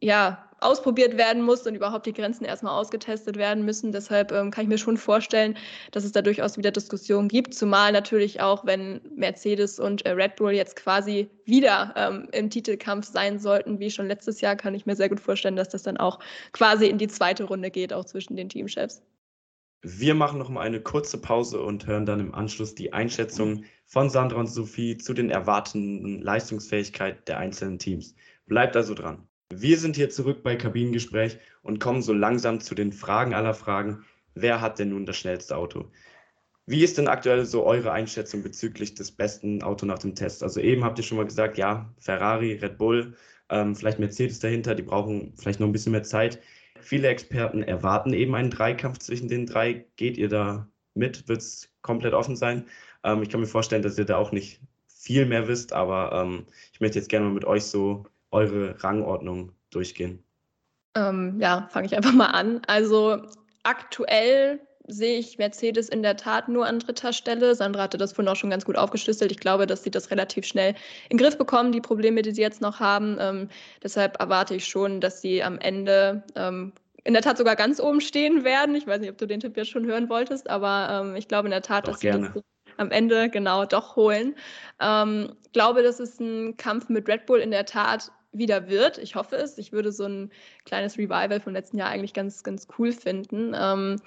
ja ausprobiert werden muss und überhaupt die Grenzen erstmal ausgetestet werden müssen. Deshalb ähm, kann ich mir schon vorstellen, dass es da durchaus wieder Diskussionen gibt, zumal natürlich auch, wenn Mercedes und äh, Red Bull jetzt quasi wieder ähm, im Titelkampf sein sollten, wie schon letztes Jahr, kann ich mir sehr gut vorstellen, dass das dann auch quasi in die zweite Runde geht, auch zwischen den Teamchefs. Wir machen noch mal eine kurze Pause und hören dann im Anschluss die Einschätzung von Sandra und Sophie zu den erwartenden Leistungsfähigkeit der einzelnen Teams. Bleibt also dran. Wir sind hier zurück bei Kabinengespräch und kommen so langsam zu den Fragen aller Fragen. Wer hat denn nun das schnellste Auto? Wie ist denn aktuell so eure Einschätzung bezüglich des besten Auto nach dem Test? Also eben habt ihr schon mal gesagt, ja, Ferrari, Red Bull, ähm, vielleicht Mercedes dahinter, die brauchen vielleicht noch ein bisschen mehr Zeit. Viele Experten erwarten eben einen Dreikampf zwischen den drei. Geht ihr da mit? Wird es komplett offen sein? Ähm, ich kann mir vorstellen, dass ihr da auch nicht viel mehr wisst, aber ähm, ich möchte jetzt gerne mal mit euch so eure Rangordnung durchgehen? Ähm, ja, fange ich einfach mal an. Also aktuell sehe ich Mercedes in der Tat nur an dritter Stelle. Sandra hatte das vorhin auch schon ganz gut aufgeschlüsselt. Ich glaube, dass sie das relativ schnell in den Griff bekommen, die Probleme, die sie jetzt noch haben. Ähm, deshalb erwarte ich schon, dass sie am Ende ähm, in der Tat sogar ganz oben stehen werden. Ich weiß nicht, ob du den Tipp jetzt schon hören wolltest, aber ähm, ich glaube in der Tat, Doch, dass gerne. sie das am Ende genau doch holen. Ähm, glaube, dass es ein Kampf mit Red Bull in der Tat wieder wird. Ich hoffe es. Ich würde so ein kleines Revival vom letzten Jahr eigentlich ganz, ganz cool finden. Ähm,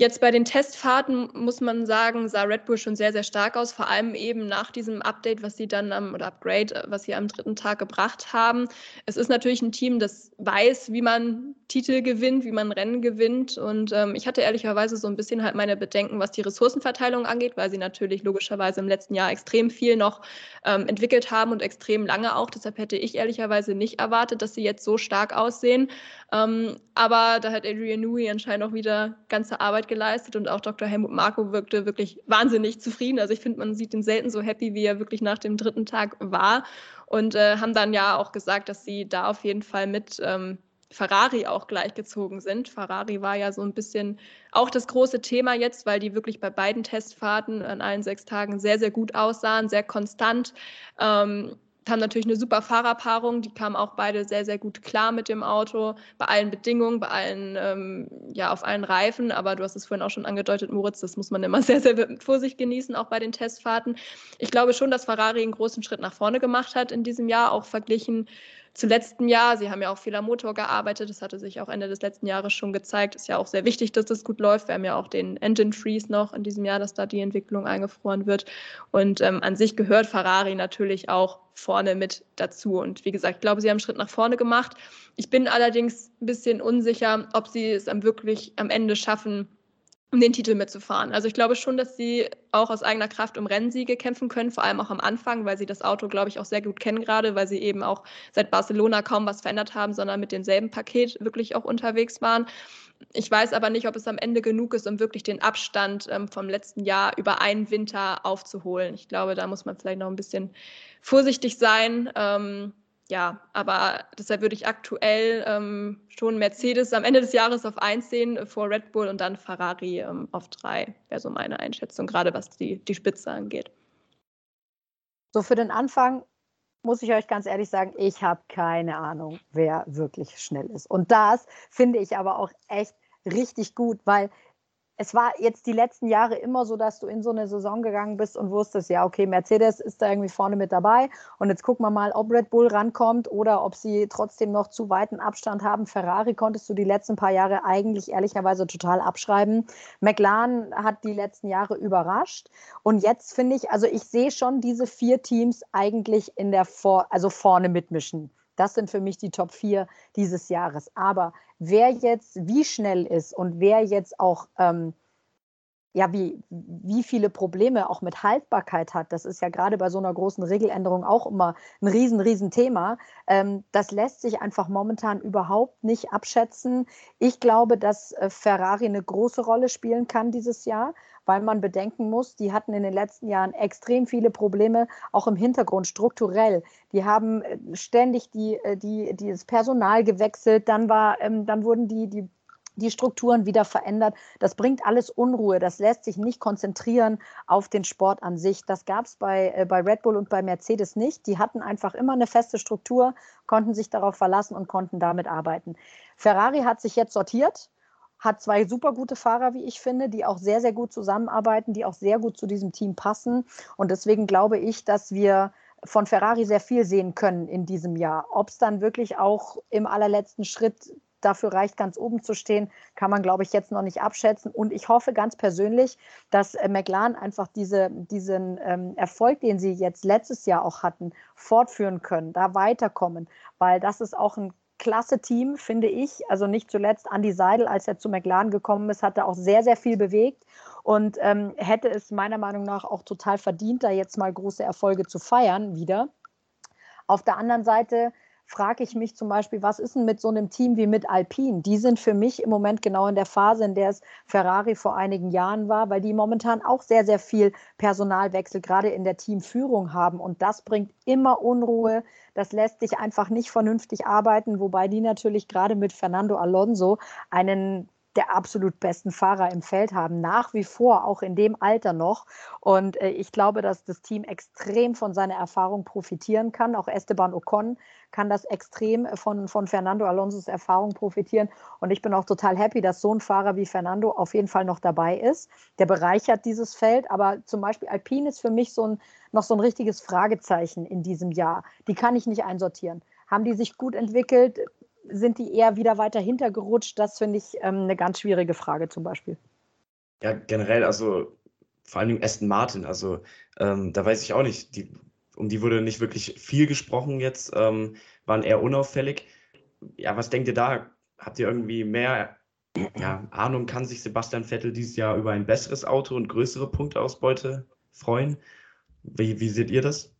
Jetzt bei den Testfahrten muss man sagen, sah Red Bull schon sehr, sehr stark aus, vor allem eben nach diesem Update, was sie dann am, oder Upgrade, äh, was sie am dritten Tag gebracht haben. Es ist natürlich ein Team, das weiß, wie man Titel gewinnt, wie man Rennen gewinnt. Und ähm, ich hatte ehrlicherweise so ein bisschen halt meine Bedenken, was die Ressourcenverteilung angeht, weil sie natürlich logischerweise im letzten Jahr extrem viel noch ähm, entwickelt haben und extrem lange auch. Deshalb hätte ich ehrlicherweise nicht erwartet, dass sie jetzt so stark aussehen. Ähm, aber da hat Adrian Newey anscheinend auch wieder ganze Arbeit geleistet und auch Dr. Helmut Marko wirkte wirklich wahnsinnig zufrieden. Also ich finde, man sieht ihn selten so happy, wie er wirklich nach dem dritten Tag war. Und äh, haben dann ja auch gesagt, dass sie da auf jeden Fall mit ähm, Ferrari auch gleichgezogen sind. Ferrari war ja so ein bisschen auch das große Thema jetzt, weil die wirklich bei beiden Testfahrten an allen sechs Tagen sehr, sehr gut aussahen, sehr konstant. Ähm, haben natürlich eine super Fahrerpaarung, die kamen auch beide sehr, sehr gut klar mit dem Auto, bei allen Bedingungen, bei allen, ähm, ja, auf allen Reifen. Aber du hast es vorhin auch schon angedeutet, Moritz, das muss man immer sehr, sehr mit Vorsicht genießen, auch bei den Testfahrten. Ich glaube schon, dass Ferrari einen großen Schritt nach vorne gemacht hat in diesem Jahr, auch verglichen zu letztem Jahr. Sie haben ja auch viel am Motor gearbeitet. Das hatte sich auch Ende des letzten Jahres schon gezeigt. Ist ja auch sehr wichtig, dass das gut läuft. Wir haben ja auch den Engine Freeze noch in diesem Jahr, dass da die Entwicklung eingefroren wird. Und ähm, an sich gehört Ferrari natürlich auch vorne mit dazu. Und wie gesagt, ich glaube, sie haben einen Schritt nach vorne gemacht. Ich bin allerdings ein bisschen unsicher, ob sie es am wirklich am Ende schaffen, um den Titel mitzufahren. Also ich glaube schon, dass sie auch aus eigener Kraft um Rennsiege kämpfen können, vor allem auch am Anfang, weil sie das Auto, glaube ich, auch sehr gut kennen gerade, weil sie eben auch seit Barcelona kaum was verändert haben, sondern mit demselben Paket wirklich auch unterwegs waren. Ich weiß aber nicht, ob es am Ende genug ist, um wirklich den Abstand ähm, vom letzten Jahr über einen Winter aufzuholen. Ich glaube, da muss man vielleicht noch ein bisschen vorsichtig sein. Ähm, ja, aber deshalb würde ich aktuell ähm, schon Mercedes am Ende des Jahres auf 1 sehen, äh, vor Red Bull und dann Ferrari ähm, auf 3, wäre so meine Einschätzung, gerade was die, die Spitze angeht. So für den Anfang muss ich euch ganz ehrlich sagen, ich habe keine Ahnung, wer wirklich schnell ist. Und das finde ich aber auch echt richtig gut, weil es war jetzt die letzten Jahre immer so, dass du in so eine Saison gegangen bist und wusstest, ja, okay, Mercedes ist da irgendwie vorne mit dabei und jetzt gucken wir mal, ob Red Bull rankommt oder ob sie trotzdem noch zu weiten Abstand haben. Ferrari konntest du die letzten paar Jahre eigentlich ehrlicherweise total abschreiben. McLaren hat die letzten Jahre überrascht und jetzt finde ich, also ich sehe schon diese vier Teams eigentlich in der Vor also vorne mitmischen. Das sind für mich die Top 4 dieses Jahres. Aber wer jetzt wie schnell ist und wer jetzt auch, ähm, ja, wie, wie viele Probleme auch mit Haltbarkeit hat, das ist ja gerade bei so einer großen Regeländerung auch immer ein riesen, riesen Thema. Ähm, das lässt sich einfach momentan überhaupt nicht abschätzen. Ich glaube, dass äh, Ferrari eine große Rolle spielen kann dieses Jahr weil man bedenken muss, die hatten in den letzten Jahren extrem viele Probleme, auch im Hintergrund strukturell. Die haben äh, ständig die, äh, die, die das Personal gewechselt, dann, war, ähm, dann wurden die, die die Strukturen wieder verändert. Das bringt alles Unruhe. Das lässt sich nicht konzentrieren auf den Sport an sich. Das gab es bei, äh, bei Red Bull und bei Mercedes nicht. Die hatten einfach immer eine feste Struktur, konnten sich darauf verlassen und konnten damit arbeiten. Ferrari hat sich jetzt sortiert hat zwei super gute Fahrer, wie ich finde, die auch sehr, sehr gut zusammenarbeiten, die auch sehr gut zu diesem Team passen. Und deswegen glaube ich, dass wir von Ferrari sehr viel sehen können in diesem Jahr. Ob es dann wirklich auch im allerletzten Schritt dafür reicht, ganz oben zu stehen, kann man, glaube ich, jetzt noch nicht abschätzen. Und ich hoffe ganz persönlich, dass äh, McLaren einfach diese, diesen ähm, Erfolg, den sie jetzt letztes Jahr auch hatten, fortführen können, da weiterkommen, weil das ist auch ein klasse Team, finde ich. Also nicht zuletzt Andy Seidel, als er zu McLaren gekommen ist, hat er auch sehr, sehr viel bewegt und ähm, hätte es meiner Meinung nach auch total verdient, da jetzt mal große Erfolge zu feiern wieder. Auf der anderen Seite frage ich mich zum Beispiel, was ist denn mit so einem Team wie mit Alpine? Die sind für mich im Moment genau in der Phase, in der es Ferrari vor einigen Jahren war, weil die momentan auch sehr, sehr viel Personalwechsel gerade in der Teamführung haben. Und das bringt immer Unruhe. Das lässt sich einfach nicht vernünftig arbeiten, wobei die natürlich gerade mit Fernando Alonso einen der absolut besten Fahrer im Feld haben, nach wie vor, auch in dem Alter noch. Und äh, ich glaube, dass das Team extrem von seiner Erfahrung profitieren kann. Auch Esteban Ocon kann das extrem von, von Fernando Alonsos Erfahrung profitieren. Und ich bin auch total happy, dass so ein Fahrer wie Fernando auf jeden Fall noch dabei ist. Der bereichert dieses Feld. Aber zum Beispiel Alpine ist für mich so ein, noch so ein richtiges Fragezeichen in diesem Jahr. Die kann ich nicht einsortieren. Haben die sich gut entwickelt? Sind die eher wieder weiter hintergerutscht? Das finde ich ähm, eine ganz schwierige Frage zum Beispiel. Ja, generell, also vor allem Aston Martin, also ähm, da weiß ich auch nicht, die, um die wurde nicht wirklich viel gesprochen jetzt, ähm, waren eher unauffällig. Ja, was denkt ihr da? Habt ihr irgendwie mehr ja, Ahnung, kann sich Sebastian Vettel dieses Jahr über ein besseres Auto und größere Punkteausbeute freuen? Wie, wie seht ihr das?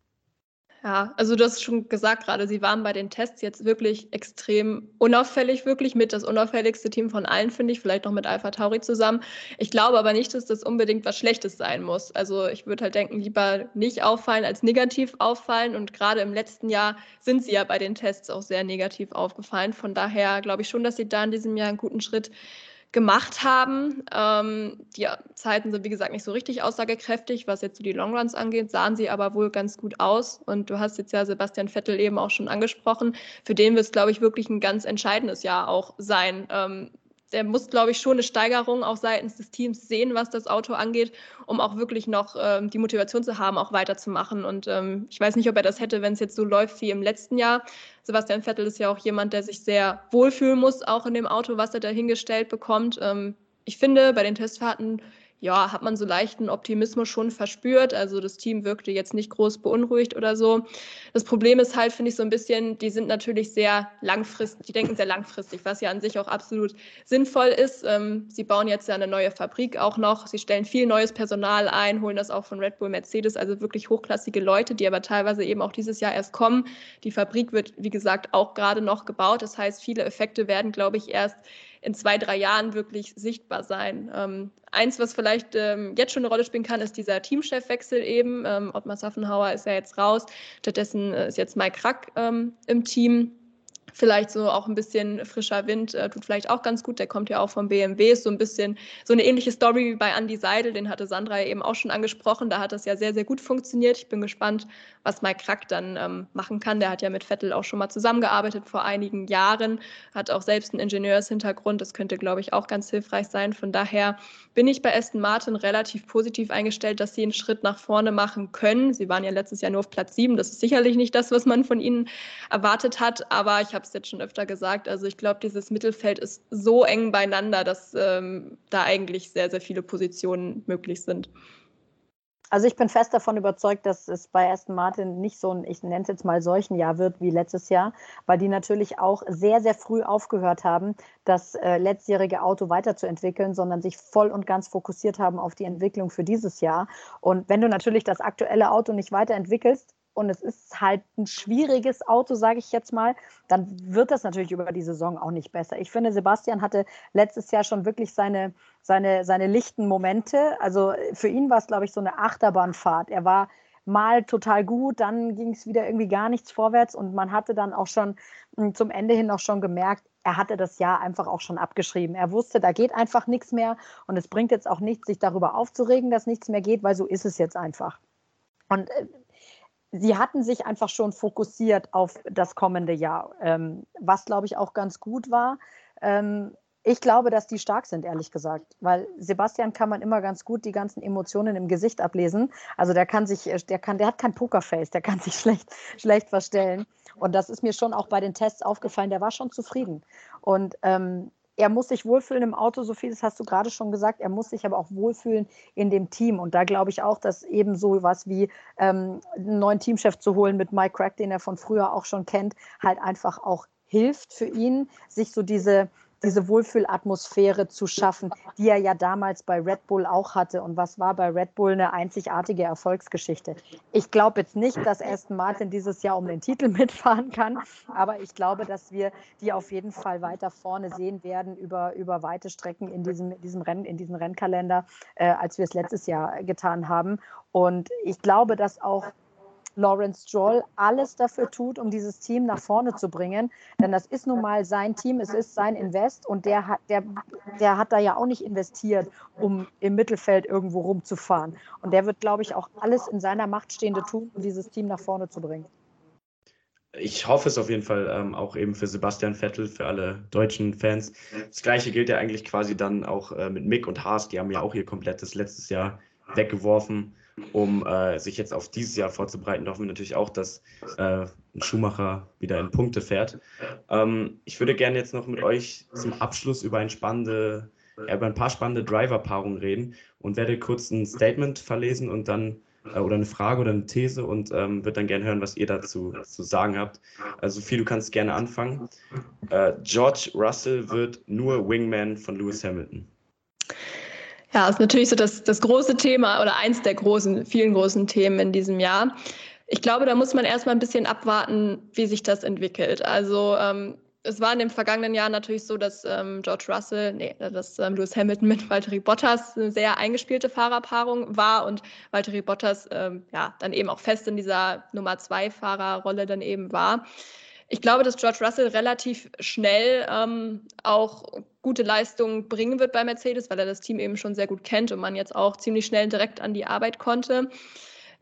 Ja, also du hast schon gesagt gerade, sie waren bei den Tests jetzt wirklich extrem unauffällig, wirklich mit das unauffälligste Team von allen, finde ich, vielleicht noch mit Alpha Tauri zusammen. Ich glaube aber nicht, dass das unbedingt was Schlechtes sein muss. Also ich würde halt denken, lieber nicht auffallen als negativ auffallen. Und gerade im letzten Jahr sind sie ja bei den Tests auch sehr negativ aufgefallen. Von daher glaube ich schon, dass sie da in diesem Jahr einen guten Schritt gemacht haben. Ähm, die Zeiten sind, wie gesagt, nicht so richtig aussagekräftig, was jetzt so die Longruns angeht, sahen sie aber wohl ganz gut aus. Und du hast jetzt ja Sebastian Vettel eben auch schon angesprochen. Für den wird es, glaube ich, wirklich ein ganz entscheidendes Jahr auch sein. Ähm, der muss, glaube ich, schon eine Steigerung auch seitens des Teams sehen, was das Auto angeht, um auch wirklich noch ähm, die Motivation zu haben, auch weiterzumachen. Und ähm, ich weiß nicht, ob er das hätte, wenn es jetzt so läuft wie im letzten Jahr. Sebastian Vettel ist ja auch jemand, der sich sehr wohlfühlen muss, auch in dem Auto, was er dahingestellt bekommt. Ähm, ich finde, bei den Testfahrten ja, hat man so leichten Optimismus schon verspürt. Also das Team wirkte jetzt nicht groß beunruhigt oder so. Das Problem ist halt, finde ich, so ein bisschen, die sind natürlich sehr langfristig, die denken sehr langfristig, was ja an sich auch absolut sinnvoll ist. Ähm, sie bauen jetzt ja eine neue Fabrik auch noch. Sie stellen viel neues Personal ein, holen das auch von Red Bull, Mercedes, also wirklich hochklassige Leute, die aber teilweise eben auch dieses Jahr erst kommen. Die Fabrik wird, wie gesagt, auch gerade noch gebaut. Das heißt, viele Effekte werden, glaube ich, erst in zwei, drei Jahren wirklich sichtbar sein. Ähm, eins, was vielleicht ähm, jetzt schon eine Rolle spielen kann, ist dieser Teamchefwechsel eben. Ähm, Ottmar Saffenhauer ist ja jetzt raus. Stattdessen äh, ist jetzt Mike Krack ähm, im Team. Vielleicht so auch ein bisschen frischer Wind äh, tut vielleicht auch ganz gut. Der kommt ja auch vom BMW. Ist so ein bisschen so eine ähnliche Story wie bei Andy Seidel. Den hatte Sandra eben auch schon angesprochen. Da hat das ja sehr, sehr gut funktioniert. Ich bin gespannt, was Mike Krack dann ähm, machen kann. Der hat ja mit Vettel auch schon mal zusammengearbeitet vor einigen Jahren, hat auch selbst einen Ingenieurshintergrund. Das könnte, glaube ich, auch ganz hilfreich sein. Von daher bin ich bei Aston Martin relativ positiv eingestellt, dass sie einen Schritt nach vorne machen können. Sie waren ja letztes Jahr nur auf Platz sieben. Das ist sicherlich nicht das, was man von ihnen erwartet hat. Aber ich habe es jetzt schon öfter gesagt. Also ich glaube, dieses Mittelfeld ist so eng beieinander, dass ähm, da eigentlich sehr, sehr viele Positionen möglich sind. Also ich bin fest davon überzeugt, dass es bei Aston Martin nicht so ein, ich nenne es jetzt mal solchen Jahr wird wie letztes Jahr, weil die natürlich auch sehr, sehr früh aufgehört haben, das äh, letztjährige Auto weiterzuentwickeln, sondern sich voll und ganz fokussiert haben auf die Entwicklung für dieses Jahr. Und wenn du natürlich das aktuelle Auto nicht weiterentwickelst, und es ist halt ein schwieriges Auto, sage ich jetzt mal, dann wird das natürlich über die Saison auch nicht besser. Ich finde, Sebastian hatte letztes Jahr schon wirklich seine, seine, seine lichten Momente. Also für ihn war es, glaube ich, so eine Achterbahnfahrt. Er war mal total gut, dann ging es wieder irgendwie gar nichts vorwärts und man hatte dann auch schon hm, zum Ende hin auch schon gemerkt, er hatte das Jahr einfach auch schon abgeschrieben. Er wusste, da geht einfach nichts mehr und es bringt jetzt auch nichts, sich darüber aufzuregen, dass nichts mehr geht, weil so ist es jetzt einfach. Und äh, sie hatten sich einfach schon fokussiert auf das kommende Jahr, ähm, was, glaube ich, auch ganz gut war. Ähm, ich glaube, dass die stark sind, ehrlich gesagt, weil Sebastian kann man immer ganz gut die ganzen Emotionen im Gesicht ablesen. Also der kann sich, der kann, der hat kein Pokerface, der kann sich schlecht, schlecht verstellen. Und das ist mir schon auch bei den Tests aufgefallen. Der war schon zufrieden. Und ähm, er muss sich wohlfühlen im Auto, so viel, das hast du gerade schon gesagt. Er muss sich aber auch wohlfühlen in dem Team. Und da glaube ich auch, dass eben so was wie ähm, einen neuen Teamchef zu holen mit Mike Crack, den er von früher auch schon kennt, halt einfach auch hilft für ihn, sich so diese diese Wohlfühlatmosphäre zu schaffen, die er ja damals bei Red Bull auch hatte. Und was war bei Red Bull eine einzigartige Erfolgsgeschichte? Ich glaube jetzt nicht, dass Aston Martin dieses Jahr um den Titel mitfahren kann, aber ich glaube, dass wir die auf jeden Fall weiter vorne sehen werden über, über weite Strecken in diesem, diesem Rennen, in diesem Rennkalender, äh, als wir es letztes Jahr getan haben. Und ich glaube, dass auch Lawrence Stroll alles dafür tut, um dieses Team nach vorne zu bringen. Denn das ist nun mal sein Team, es ist sein Invest und der hat, der, der hat da ja auch nicht investiert, um im Mittelfeld irgendwo rumzufahren. Und der wird, glaube ich, auch alles in seiner Macht Stehende tun, um dieses Team nach vorne zu bringen. Ich hoffe es auf jeden Fall ähm, auch eben für Sebastian Vettel, für alle deutschen Fans. Das gleiche gilt ja eigentlich quasi dann auch äh, mit Mick und Haas. Die haben ja auch ihr komplettes letztes Jahr weggeworfen um äh, sich jetzt auf dieses Jahr vorzubereiten, hoffen wir natürlich auch, dass äh, ein Schumacher wieder in Punkte fährt. Ähm, ich würde gerne jetzt noch mit euch zum Abschluss über, ein spannende, ja, über ein paar spannende Driver-Paarungen reden und werde kurz ein Statement verlesen und dann äh, oder eine Frage oder eine These und ähm, würde dann gerne hören, was ihr dazu zu sagen habt. Also Sophie, du kannst gerne anfangen. Äh, George Russell wird nur Wingman von Lewis Hamilton. Ja, ist natürlich so das, das große Thema oder eins der großen, vielen großen Themen in diesem Jahr. Ich glaube, da muss man erstmal ein bisschen abwarten, wie sich das entwickelt. Also ähm, es war in dem vergangenen Jahr natürlich so, dass ähm, George Russell, nee, dass ähm, Lewis Hamilton mit Valtteri Bottas eine sehr eingespielte Fahrerpaarung war und Valtteri Bottas ähm, ja dann eben auch fest in dieser Nummer zwei Fahrerrolle dann eben war. Ich glaube, dass George Russell relativ schnell ähm, auch gute Leistungen bringen wird bei Mercedes, weil er das Team eben schon sehr gut kennt und man jetzt auch ziemlich schnell direkt an die Arbeit konnte.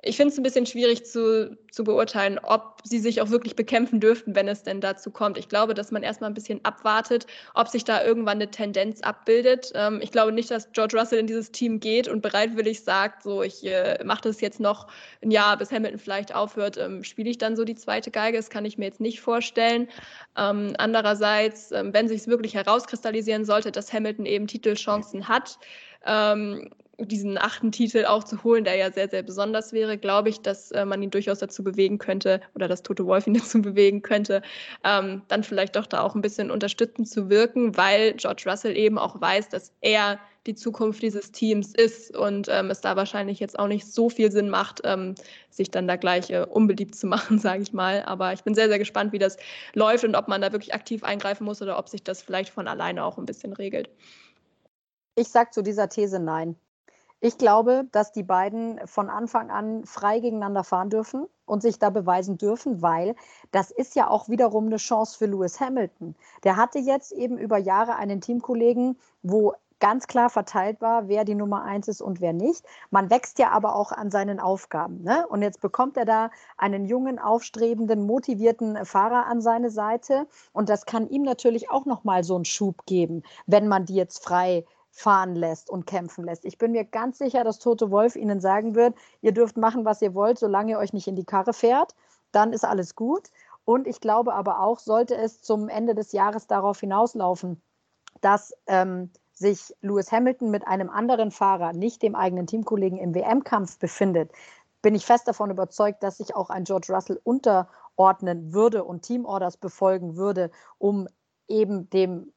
Ich finde es ein bisschen schwierig zu, zu beurteilen, ob sie sich auch wirklich bekämpfen dürften, wenn es denn dazu kommt. Ich glaube, dass man erstmal ein bisschen abwartet, ob sich da irgendwann eine Tendenz abbildet. Ähm, ich glaube nicht, dass George Russell in dieses Team geht und bereitwillig sagt, so ich äh, mache das jetzt noch ein Jahr, bis Hamilton vielleicht aufhört, ähm, spiele ich dann so die zweite Geige. Das kann ich mir jetzt nicht vorstellen. Ähm, andererseits, ähm, wenn sich es wirklich herauskristallisieren sollte, dass Hamilton eben Titelchancen hat, ähm, diesen achten Titel auch zu holen, der ja sehr, sehr besonders wäre, glaube ich, dass äh, man ihn durchaus dazu bewegen könnte oder dass Tote Wolf ihn dazu bewegen könnte, ähm, dann vielleicht doch da auch ein bisschen unterstützend zu wirken, weil George Russell eben auch weiß, dass er die Zukunft dieses Teams ist und ähm, es da wahrscheinlich jetzt auch nicht so viel Sinn macht, ähm, sich dann da gleich äh, unbeliebt zu machen, sage ich mal. Aber ich bin sehr, sehr gespannt, wie das läuft und ob man da wirklich aktiv eingreifen muss oder ob sich das vielleicht von alleine auch ein bisschen regelt. Ich sage zu dieser These nein. Ich glaube, dass die beiden von Anfang an frei gegeneinander fahren dürfen und sich da beweisen dürfen, weil das ist ja auch wiederum eine Chance für Lewis Hamilton. Der hatte jetzt eben über Jahre einen Teamkollegen, wo ganz klar verteilt war, wer die Nummer eins ist und wer nicht. Man wächst ja aber auch an seinen Aufgaben. Ne? Und jetzt bekommt er da einen jungen, aufstrebenden, motivierten Fahrer an seine Seite. Und das kann ihm natürlich auch nochmal so einen Schub geben, wenn man die jetzt frei fahren lässt und kämpfen lässt. Ich bin mir ganz sicher, dass Tote Wolf Ihnen sagen wird, ihr dürft machen, was ihr wollt, solange ihr euch nicht in die Karre fährt, dann ist alles gut. Und ich glaube aber auch, sollte es zum Ende des Jahres darauf hinauslaufen, dass ähm, sich Lewis Hamilton mit einem anderen Fahrer, nicht dem eigenen Teamkollegen im WM-Kampf befindet, bin ich fest davon überzeugt, dass sich auch ein George Russell unterordnen würde und Teamorders befolgen würde, um eben dem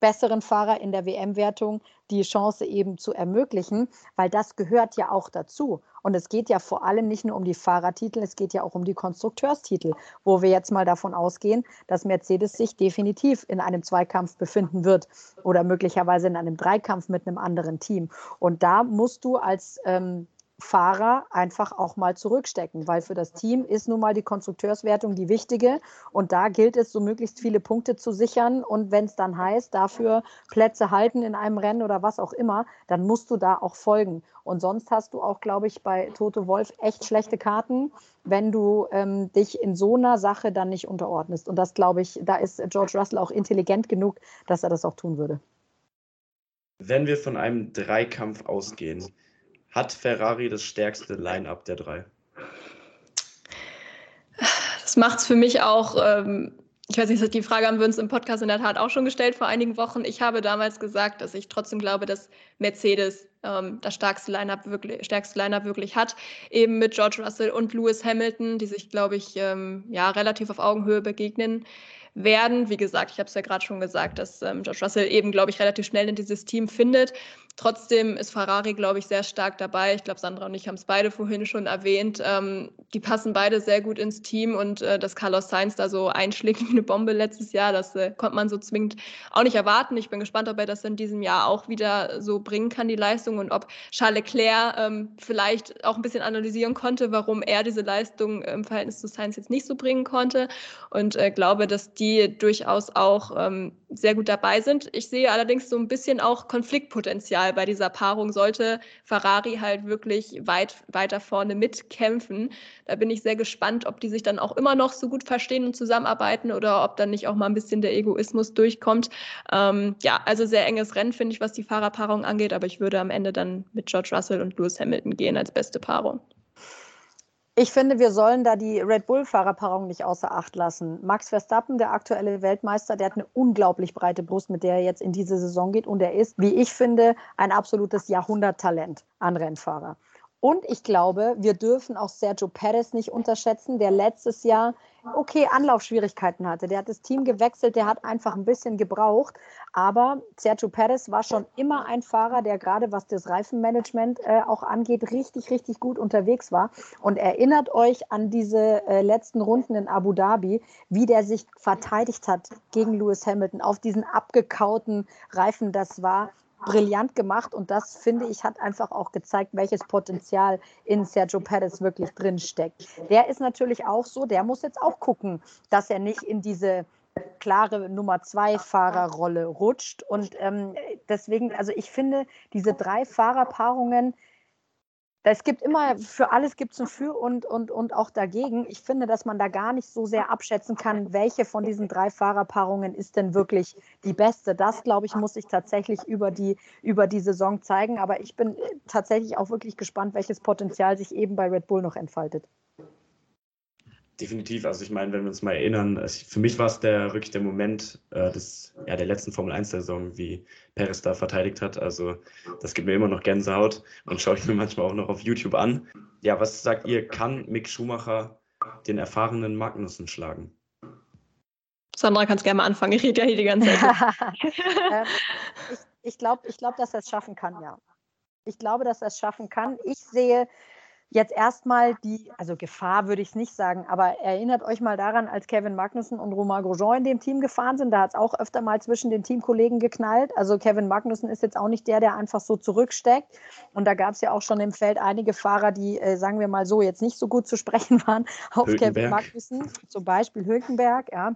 besseren Fahrer in der WM-Wertung die Chance eben zu ermöglichen, weil das gehört ja auch dazu. Und es geht ja vor allem nicht nur um die Fahrertitel, es geht ja auch um die Konstrukteurstitel, wo wir jetzt mal davon ausgehen, dass Mercedes sich definitiv in einem Zweikampf befinden wird oder möglicherweise in einem Dreikampf mit einem anderen Team. Und da musst du als ähm, Fahrer einfach auch mal zurückstecken, weil für das Team ist nun mal die Konstrukteurswertung die wichtige und da gilt es, so möglichst viele Punkte zu sichern und wenn es dann heißt, dafür Plätze halten in einem Rennen oder was auch immer, dann musst du da auch folgen und sonst hast du auch, glaube ich, bei Toto Wolf echt schlechte Karten, wenn du ähm, dich in so einer Sache dann nicht unterordnest und das glaube ich, da ist George Russell auch intelligent genug, dass er das auch tun würde. Wenn wir von einem Dreikampf ausgehen, hat Ferrari das stärkste Line-up der drei? Das macht es für mich auch, ähm, ich weiß nicht, die Frage haben wir uns im Podcast in der Tat auch schon gestellt vor einigen Wochen. Ich habe damals gesagt, dass ich trotzdem glaube, dass Mercedes ähm, das stärkste Line-up wirklich, Line wirklich hat, eben mit George Russell und Lewis Hamilton, die sich, glaube ich, ähm, ja, relativ auf Augenhöhe begegnen werden. Wie gesagt, ich habe es ja gerade schon gesagt, dass ähm, George Russell eben, glaube ich, relativ schnell in dieses Team findet. Trotzdem ist Ferrari, glaube ich, sehr stark dabei. Ich glaube, Sandra und ich haben es beide vorhin schon erwähnt. Ähm, die passen beide sehr gut ins Team und äh, dass Carlos Sainz da so einschlägt wie eine Bombe letztes Jahr, das äh, konnte man so zwingend auch nicht erwarten. Ich bin gespannt, ob er das in diesem Jahr auch wieder so bringen kann, die Leistung, und ob Charles Leclerc ähm, vielleicht auch ein bisschen analysieren konnte, warum er diese Leistung im Verhältnis zu Sainz jetzt nicht so bringen konnte. Und äh, glaube, dass die durchaus auch ähm, sehr gut dabei sind. Ich sehe allerdings so ein bisschen auch Konfliktpotenzial bei dieser Paarung. Sollte Ferrari halt wirklich weit weiter vorne mitkämpfen, da bin ich sehr gespannt, ob die sich dann auch immer noch so gut verstehen und zusammenarbeiten oder ob dann nicht auch mal ein bisschen der Egoismus durchkommt. Ähm, ja, also sehr enges Rennen finde ich, was die Fahrerpaarung angeht, aber ich würde am Ende dann mit George Russell und Lewis Hamilton gehen als beste Paarung. Ich finde, wir sollen da die Red Bull-Fahrerpaarung nicht außer Acht lassen. Max Verstappen, der aktuelle Weltmeister, der hat eine unglaublich breite Brust, mit der er jetzt in diese Saison geht. Und er ist, wie ich finde, ein absolutes Jahrhunderttalent an Rennfahrer. Und ich glaube, wir dürfen auch Sergio Perez nicht unterschätzen, der letztes Jahr okay Anlaufschwierigkeiten hatte. Der hat das Team gewechselt, der hat einfach ein bisschen gebraucht. Aber Sergio Perez war schon immer ein Fahrer, der gerade was das Reifenmanagement äh, auch angeht, richtig, richtig gut unterwegs war. Und erinnert euch an diese äh, letzten Runden in Abu Dhabi, wie der sich verteidigt hat gegen Lewis Hamilton auf diesen abgekauten Reifen. Das war brillant gemacht und das finde ich hat einfach auch gezeigt, welches Potenzial in Sergio Perez wirklich drin steckt. Der ist natürlich auch so, der muss jetzt auch gucken, dass er nicht in diese klare Nummer zwei Fahrerrolle rutscht und ähm, deswegen, also ich finde diese drei Fahrerpaarungen es gibt immer, für alles gibt es ein Für und, und, und auch dagegen. Ich finde, dass man da gar nicht so sehr abschätzen kann, welche von diesen drei Fahrerpaarungen ist denn wirklich die beste. Das, glaube ich, muss sich tatsächlich über die, über die Saison zeigen. Aber ich bin äh, tatsächlich auch wirklich gespannt, welches Potenzial sich eben bei Red Bull noch entfaltet. Definitiv. Also ich meine, wenn wir uns mal erinnern, für mich war es der wirklich der Moment äh, des, ja, der letzten Formel 1-Saison, wie Perez da verteidigt hat. Also das gibt mir immer noch Gänsehaut und schaue ich mir manchmal auch noch auf YouTube an. Ja, was sagt ihr, kann Mick Schumacher den erfahrenen Magnussen schlagen? Sandra, kannst gerne mal anfangen. Ich rede ja hier die ganze Zeit. ähm, ich ich glaube, ich glaub, dass er es schaffen kann, ja. Ich glaube, dass er es schaffen kann. Ich sehe Jetzt erstmal die, also Gefahr würde ich es nicht sagen, aber erinnert euch mal daran, als Kevin Magnussen und Romain Grosjean in dem Team gefahren sind, da hat es auch öfter mal zwischen den Teamkollegen geknallt. Also Kevin Magnussen ist jetzt auch nicht der, der einfach so zurücksteckt. Und da gab es ja auch schon im Feld einige Fahrer, die, äh, sagen wir mal so, jetzt nicht so gut zu sprechen waren auf Kevin Magnussen, zum Beispiel Hülkenberg, ja.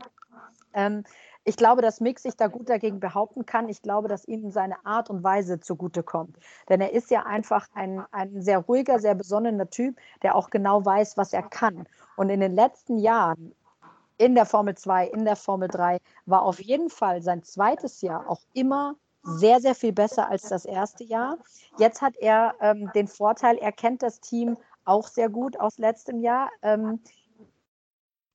Ähm, ich glaube, dass Mick sich da gut dagegen behaupten kann. Ich glaube, dass ihm seine Art und Weise zugutekommt. Denn er ist ja einfach ein, ein sehr ruhiger, sehr besonnener Typ, der auch genau weiß, was er kann. Und in den letzten Jahren in der Formel 2, in der Formel 3 war auf jeden Fall sein zweites Jahr auch immer sehr, sehr viel besser als das erste Jahr. Jetzt hat er ähm, den Vorteil, er kennt das Team auch sehr gut aus letztem Jahr. Ähm,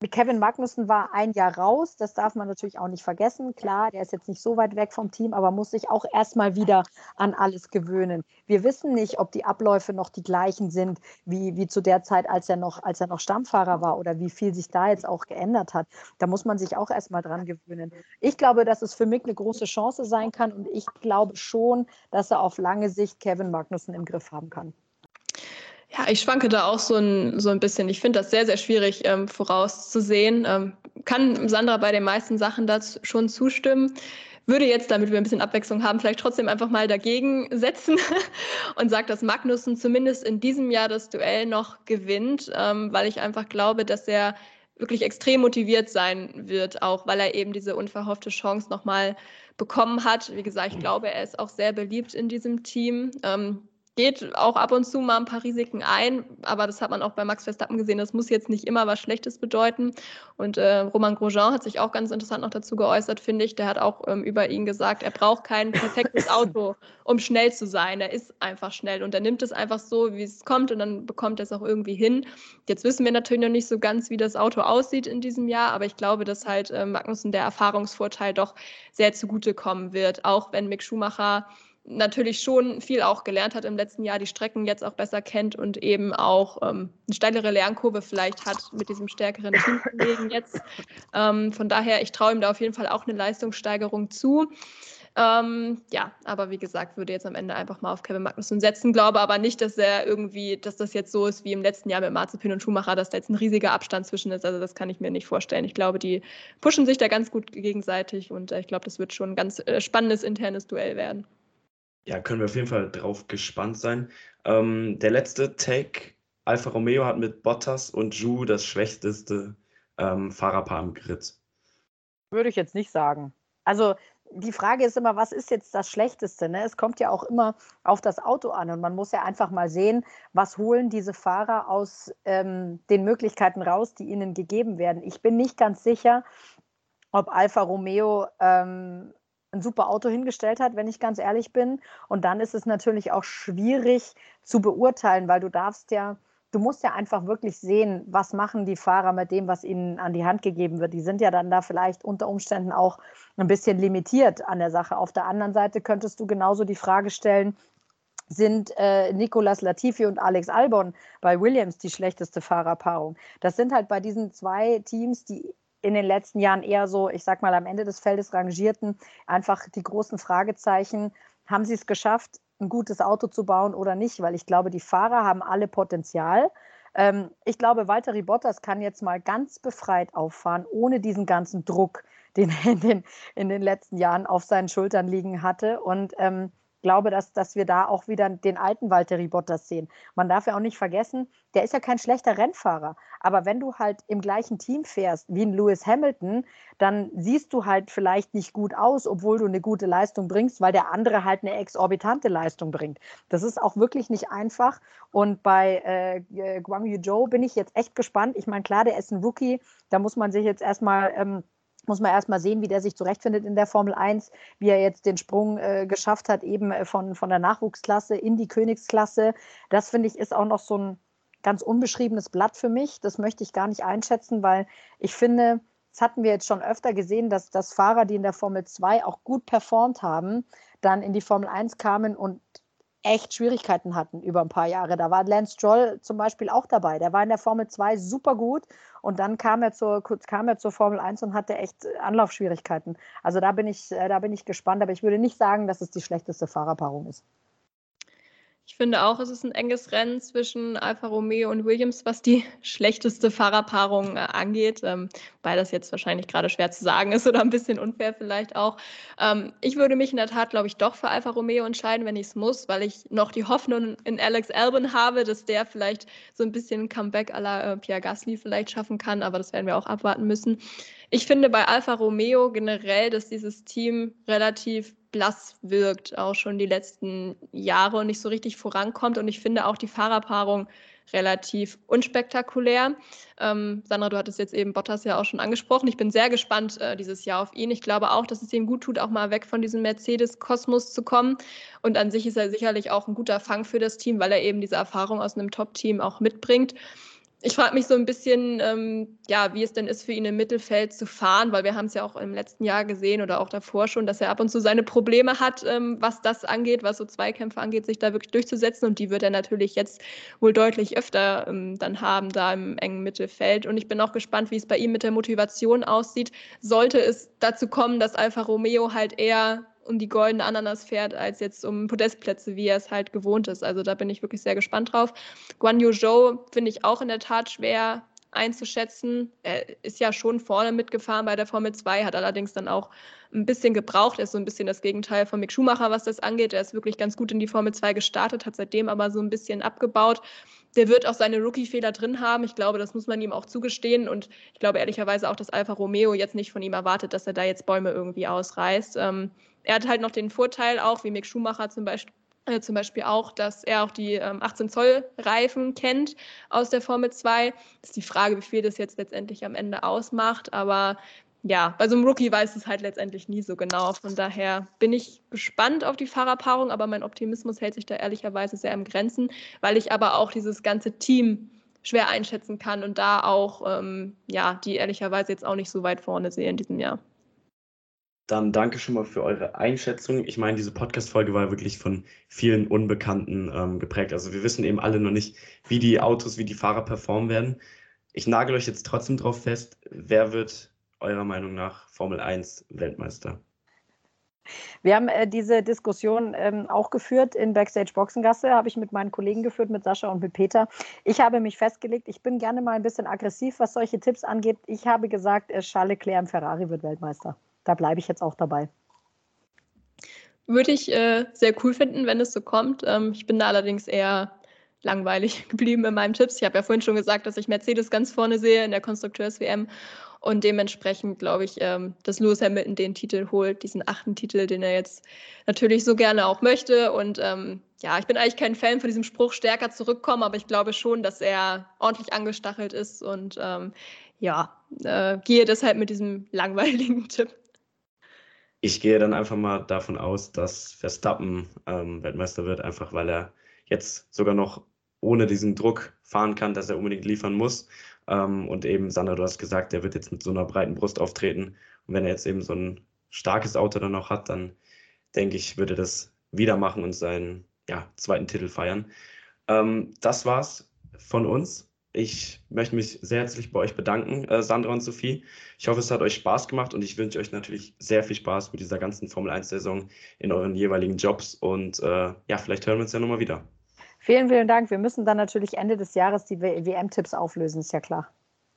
Kevin Magnussen war ein Jahr raus, das darf man natürlich auch nicht vergessen. Klar, der ist jetzt nicht so weit weg vom Team, aber muss sich auch erstmal wieder an alles gewöhnen. Wir wissen nicht, ob die Abläufe noch die gleichen sind, wie, wie zu der Zeit, als er, noch, als er noch Stammfahrer war oder wie viel sich da jetzt auch geändert hat. Da muss man sich auch erstmal dran gewöhnen. Ich glaube, dass es für mich eine große Chance sein kann und ich glaube schon, dass er auf lange Sicht Kevin Magnussen im Griff haben kann. Ja, ich schwanke da auch so ein, so ein bisschen. Ich finde das sehr, sehr schwierig ähm, vorauszusehen. Ähm, kann Sandra bei den meisten Sachen dazu schon zustimmen. Würde jetzt, damit wir ein bisschen Abwechslung haben, vielleicht trotzdem einfach mal dagegen setzen und sagt, dass Magnussen zumindest in diesem Jahr das Duell noch gewinnt, ähm, weil ich einfach glaube, dass er wirklich extrem motiviert sein wird, auch weil er eben diese unverhoffte Chance nochmal bekommen hat. Wie gesagt, ich glaube, er ist auch sehr beliebt in diesem Team. Ähm, geht auch ab und zu mal ein paar Risiken ein, aber das hat man auch bei Max Verstappen gesehen. Das muss jetzt nicht immer was Schlechtes bedeuten. Und äh, Roman Grosjean hat sich auch ganz interessant noch dazu geäußert, finde ich. Der hat auch ähm, über ihn gesagt, er braucht kein perfektes Auto, um schnell zu sein. Er ist einfach schnell und er nimmt es einfach so, wie es kommt und dann bekommt er es auch irgendwie hin. Jetzt wissen wir natürlich noch nicht so ganz, wie das Auto aussieht in diesem Jahr, aber ich glaube, dass halt äh, Magnussen der Erfahrungsvorteil doch sehr zugutekommen wird, auch wenn Mick Schumacher natürlich schon viel auch gelernt hat im letzten Jahr, die Strecken jetzt auch besser kennt und eben auch ähm, eine steilere Lernkurve vielleicht hat mit diesem stärkeren Teamkollegen jetzt. Ähm, von daher, ich traue ihm da auf jeden Fall auch eine Leistungssteigerung zu. Ähm, ja, aber wie gesagt, würde jetzt am Ende einfach mal auf Kevin Magnussen setzen, glaube aber nicht, dass er irgendwie, dass das jetzt so ist wie im letzten Jahr mit Marzipin und Schumacher, dass da jetzt ein riesiger Abstand zwischen ist. Also das kann ich mir nicht vorstellen. Ich glaube, die pushen sich da ganz gut gegenseitig und äh, ich glaube, das wird schon ein ganz äh, spannendes internes Duell werden. Ja, können wir auf jeden Fall drauf gespannt sein. Ähm, der letzte Take, Alfa Romeo hat mit Bottas und Ju das schwächste ähm, Fahrerpaar im Grid. Würde ich jetzt nicht sagen. Also die Frage ist immer, was ist jetzt das Schlechteste? Ne? Es kommt ja auch immer auf das Auto an und man muss ja einfach mal sehen, was holen diese Fahrer aus ähm, den Möglichkeiten raus, die ihnen gegeben werden. Ich bin nicht ganz sicher, ob Alfa Romeo ähm, ein super Auto hingestellt hat, wenn ich ganz ehrlich bin. Und dann ist es natürlich auch schwierig zu beurteilen, weil du darfst ja, du musst ja einfach wirklich sehen, was machen die Fahrer mit dem, was ihnen an die Hand gegeben wird. Die sind ja dann da vielleicht unter Umständen auch ein bisschen limitiert an der Sache. Auf der anderen Seite könntest du genauso die Frage stellen, sind äh, Nicolas Latifi und Alex Albon bei Williams die schlechteste Fahrerpaarung. Das sind halt bei diesen zwei Teams, die in den letzten Jahren eher so, ich sag mal, am Ende des Feldes rangierten, einfach die großen Fragezeichen, haben sie es geschafft, ein gutes Auto zu bauen oder nicht? Weil ich glaube, die Fahrer haben alle Potenzial. Ähm, ich glaube, Walter Bottas kann jetzt mal ganz befreit auffahren, ohne diesen ganzen Druck, den er in den, in den letzten Jahren auf seinen Schultern liegen hatte. Und ähm, glaube, dass, dass wir da auch wieder den alten Valtteri Bottas sehen. Man darf ja auch nicht vergessen, der ist ja kein schlechter Rennfahrer. Aber wenn du halt im gleichen Team fährst wie ein Lewis Hamilton, dann siehst du halt vielleicht nicht gut aus, obwohl du eine gute Leistung bringst, weil der andere halt eine exorbitante Leistung bringt. Das ist auch wirklich nicht einfach. Und bei äh, Guang Yu Zhou bin ich jetzt echt gespannt. Ich meine, klar, der ist ein Rookie. Da muss man sich jetzt erstmal ähm, muss man erstmal sehen, wie der sich zurechtfindet in der Formel 1, wie er jetzt den Sprung äh, geschafft hat, eben äh, von, von der Nachwuchsklasse in die Königsklasse. Das finde ich ist auch noch so ein ganz unbeschriebenes Blatt für mich. Das möchte ich gar nicht einschätzen, weil ich finde, das hatten wir jetzt schon öfter gesehen, dass, dass Fahrer, die in der Formel 2 auch gut performt haben, dann in die Formel 1 kamen und echt Schwierigkeiten hatten über ein paar Jahre. Da war Lance Stroll zum Beispiel auch dabei. Der war in der Formel 2 super gut und dann kam er zur, kam er zur Formel 1 und hatte echt Anlaufschwierigkeiten. Also da bin ich, äh, da bin ich gespannt, aber ich würde nicht sagen, dass es die schlechteste Fahrerpaarung ist. Ich finde auch, es ist ein enges Rennen zwischen Alfa Romeo und Williams, was die schlechteste Fahrerpaarung äh, angeht. Ähm, weil das jetzt wahrscheinlich gerade schwer zu sagen ist oder ein bisschen unfair vielleicht auch. Ähm, ich würde mich in der Tat, glaube ich, doch für Alfa Romeo entscheiden, wenn ich es muss, weil ich noch die Hoffnung in Alex Albon habe, dass der vielleicht so ein bisschen ein Comeback à la äh, Pierre Gasly vielleicht schaffen kann. Aber das werden wir auch abwarten müssen. Ich finde bei Alfa Romeo generell, dass dieses Team relativ blass wirkt, auch schon die letzten Jahre und nicht so richtig vorankommt. Und ich finde auch die Fahrerpaarung relativ unspektakulär. Ähm, Sandra, du hattest jetzt eben Bottas ja auch schon angesprochen. Ich bin sehr gespannt äh, dieses Jahr auf ihn. Ich glaube auch, dass es ihm gut tut, auch mal weg von diesem Mercedes-Kosmos zu kommen. Und an sich ist er sicherlich auch ein guter Fang für das Team, weil er eben diese Erfahrung aus einem Top-Team auch mitbringt ich frage mich so ein bisschen, ähm, ja, wie es denn ist für ihn im Mittelfeld zu fahren, weil wir haben es ja auch im letzten Jahr gesehen oder auch davor schon, dass er ab und zu seine Probleme hat, ähm, was das angeht, was so Zweikämpfe angeht, sich da wirklich durchzusetzen. Und die wird er natürlich jetzt wohl deutlich öfter ähm, dann haben, da im engen Mittelfeld. Und ich bin auch gespannt, wie es bei ihm mit der Motivation aussieht. Sollte es dazu kommen, dass Alfa Romeo halt eher um die goldene Ananas fährt, als jetzt um Podestplätze, wie er es halt gewohnt ist. Also da bin ich wirklich sehr gespannt drauf. Guan Yu Zhou finde ich auch in der Tat schwer einzuschätzen. Er ist ja schon vorne mitgefahren bei der Formel 2, hat allerdings dann auch ein bisschen gebraucht. Er ist so ein bisschen das Gegenteil von Mick Schumacher, was das angeht. Er ist wirklich ganz gut in die Formel 2 gestartet, hat seitdem aber so ein bisschen abgebaut. Der wird auch seine Rookie-Fehler drin haben. Ich glaube, das muss man ihm auch zugestehen. Und ich glaube ehrlicherweise auch, dass Alfa Romeo jetzt nicht von ihm erwartet, dass er da jetzt Bäume irgendwie ausreißt. Ähm, er hat halt noch den Vorteil auch, wie Mick Schumacher zum Beispiel, äh, zum Beispiel auch, dass er auch die ähm, 18 Zoll Reifen kennt aus der Formel 2. Das ist die Frage, wie viel das jetzt letztendlich am Ende ausmacht. Aber ja, bei so einem Rookie weiß es halt letztendlich nie so genau. Von daher bin ich gespannt auf die Fahrerpaarung, aber mein Optimismus hält sich da ehrlicherweise sehr im Grenzen, weil ich aber auch dieses ganze Team schwer einschätzen kann und da auch, ähm, ja, die ehrlicherweise jetzt auch nicht so weit vorne sehe in diesem Jahr. Dann danke schon mal für eure Einschätzung. Ich meine, diese Podcast-Folge war wirklich von vielen Unbekannten ähm, geprägt. Also wir wissen eben alle noch nicht, wie die Autos, wie die Fahrer performen werden. Ich nagel euch jetzt trotzdem drauf fest, wer wird eurer Meinung nach Formel 1 Weltmeister? Wir haben äh, diese Diskussion ähm, auch geführt in Backstage Boxengasse, habe ich mit meinen Kollegen geführt, mit Sascha und mit Peter. Ich habe mich festgelegt, ich bin gerne mal ein bisschen aggressiv, was solche Tipps angeht. Ich habe gesagt, äh, Charles Leclerc im Ferrari wird Weltmeister da bleibe ich jetzt auch dabei. Würde ich äh, sehr cool finden, wenn es so kommt. Ähm, ich bin da allerdings eher langweilig geblieben in meinen Tipps. Ich habe ja vorhin schon gesagt, dass ich Mercedes ganz vorne sehe in der Konstrukteurs-WM. Und dementsprechend glaube ich, ähm, dass Lewis Hamilton den Titel holt, diesen achten Titel, den er jetzt natürlich so gerne auch möchte. Und ähm, ja, ich bin eigentlich kein Fan von diesem Spruch, stärker zurückkommen, aber ich glaube schon, dass er ordentlich angestachelt ist. Und ähm, ja, äh, gehe deshalb mit diesem langweiligen Tipp. Ich gehe dann einfach mal davon aus, dass Verstappen ähm, Weltmeister wird, einfach weil er jetzt sogar noch ohne diesen Druck fahren kann, dass er unbedingt liefern muss. Ähm, und eben, Sandra, du hast gesagt, er wird jetzt mit so einer breiten Brust auftreten. Und wenn er jetzt eben so ein starkes Auto dann noch hat, dann denke ich, würde er das wieder machen und seinen ja, zweiten Titel feiern. Ähm, das war's von uns. Ich möchte mich sehr herzlich bei euch bedanken, äh, Sandra und Sophie. Ich hoffe, es hat euch Spaß gemacht und ich wünsche euch natürlich sehr viel Spaß mit dieser ganzen Formel 1-Saison in euren jeweiligen Jobs und äh, ja, vielleicht hören wir uns ja nochmal wieder. Vielen, vielen Dank. Wir müssen dann natürlich Ende des Jahres die WM-Tipps auflösen, ist ja klar.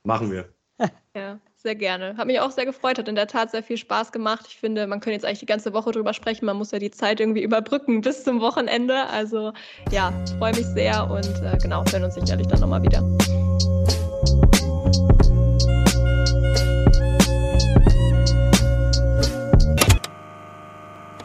Machen wir. Ja, sehr gerne. Hat mich auch sehr gefreut, hat in der Tat sehr viel Spaß gemacht. Ich finde, man könnte jetzt eigentlich die ganze Woche drüber sprechen. Man muss ja die Zeit irgendwie überbrücken bis zum Wochenende. Also ja, freue mich sehr und äh, genau, hören uns sicherlich dann nochmal wieder.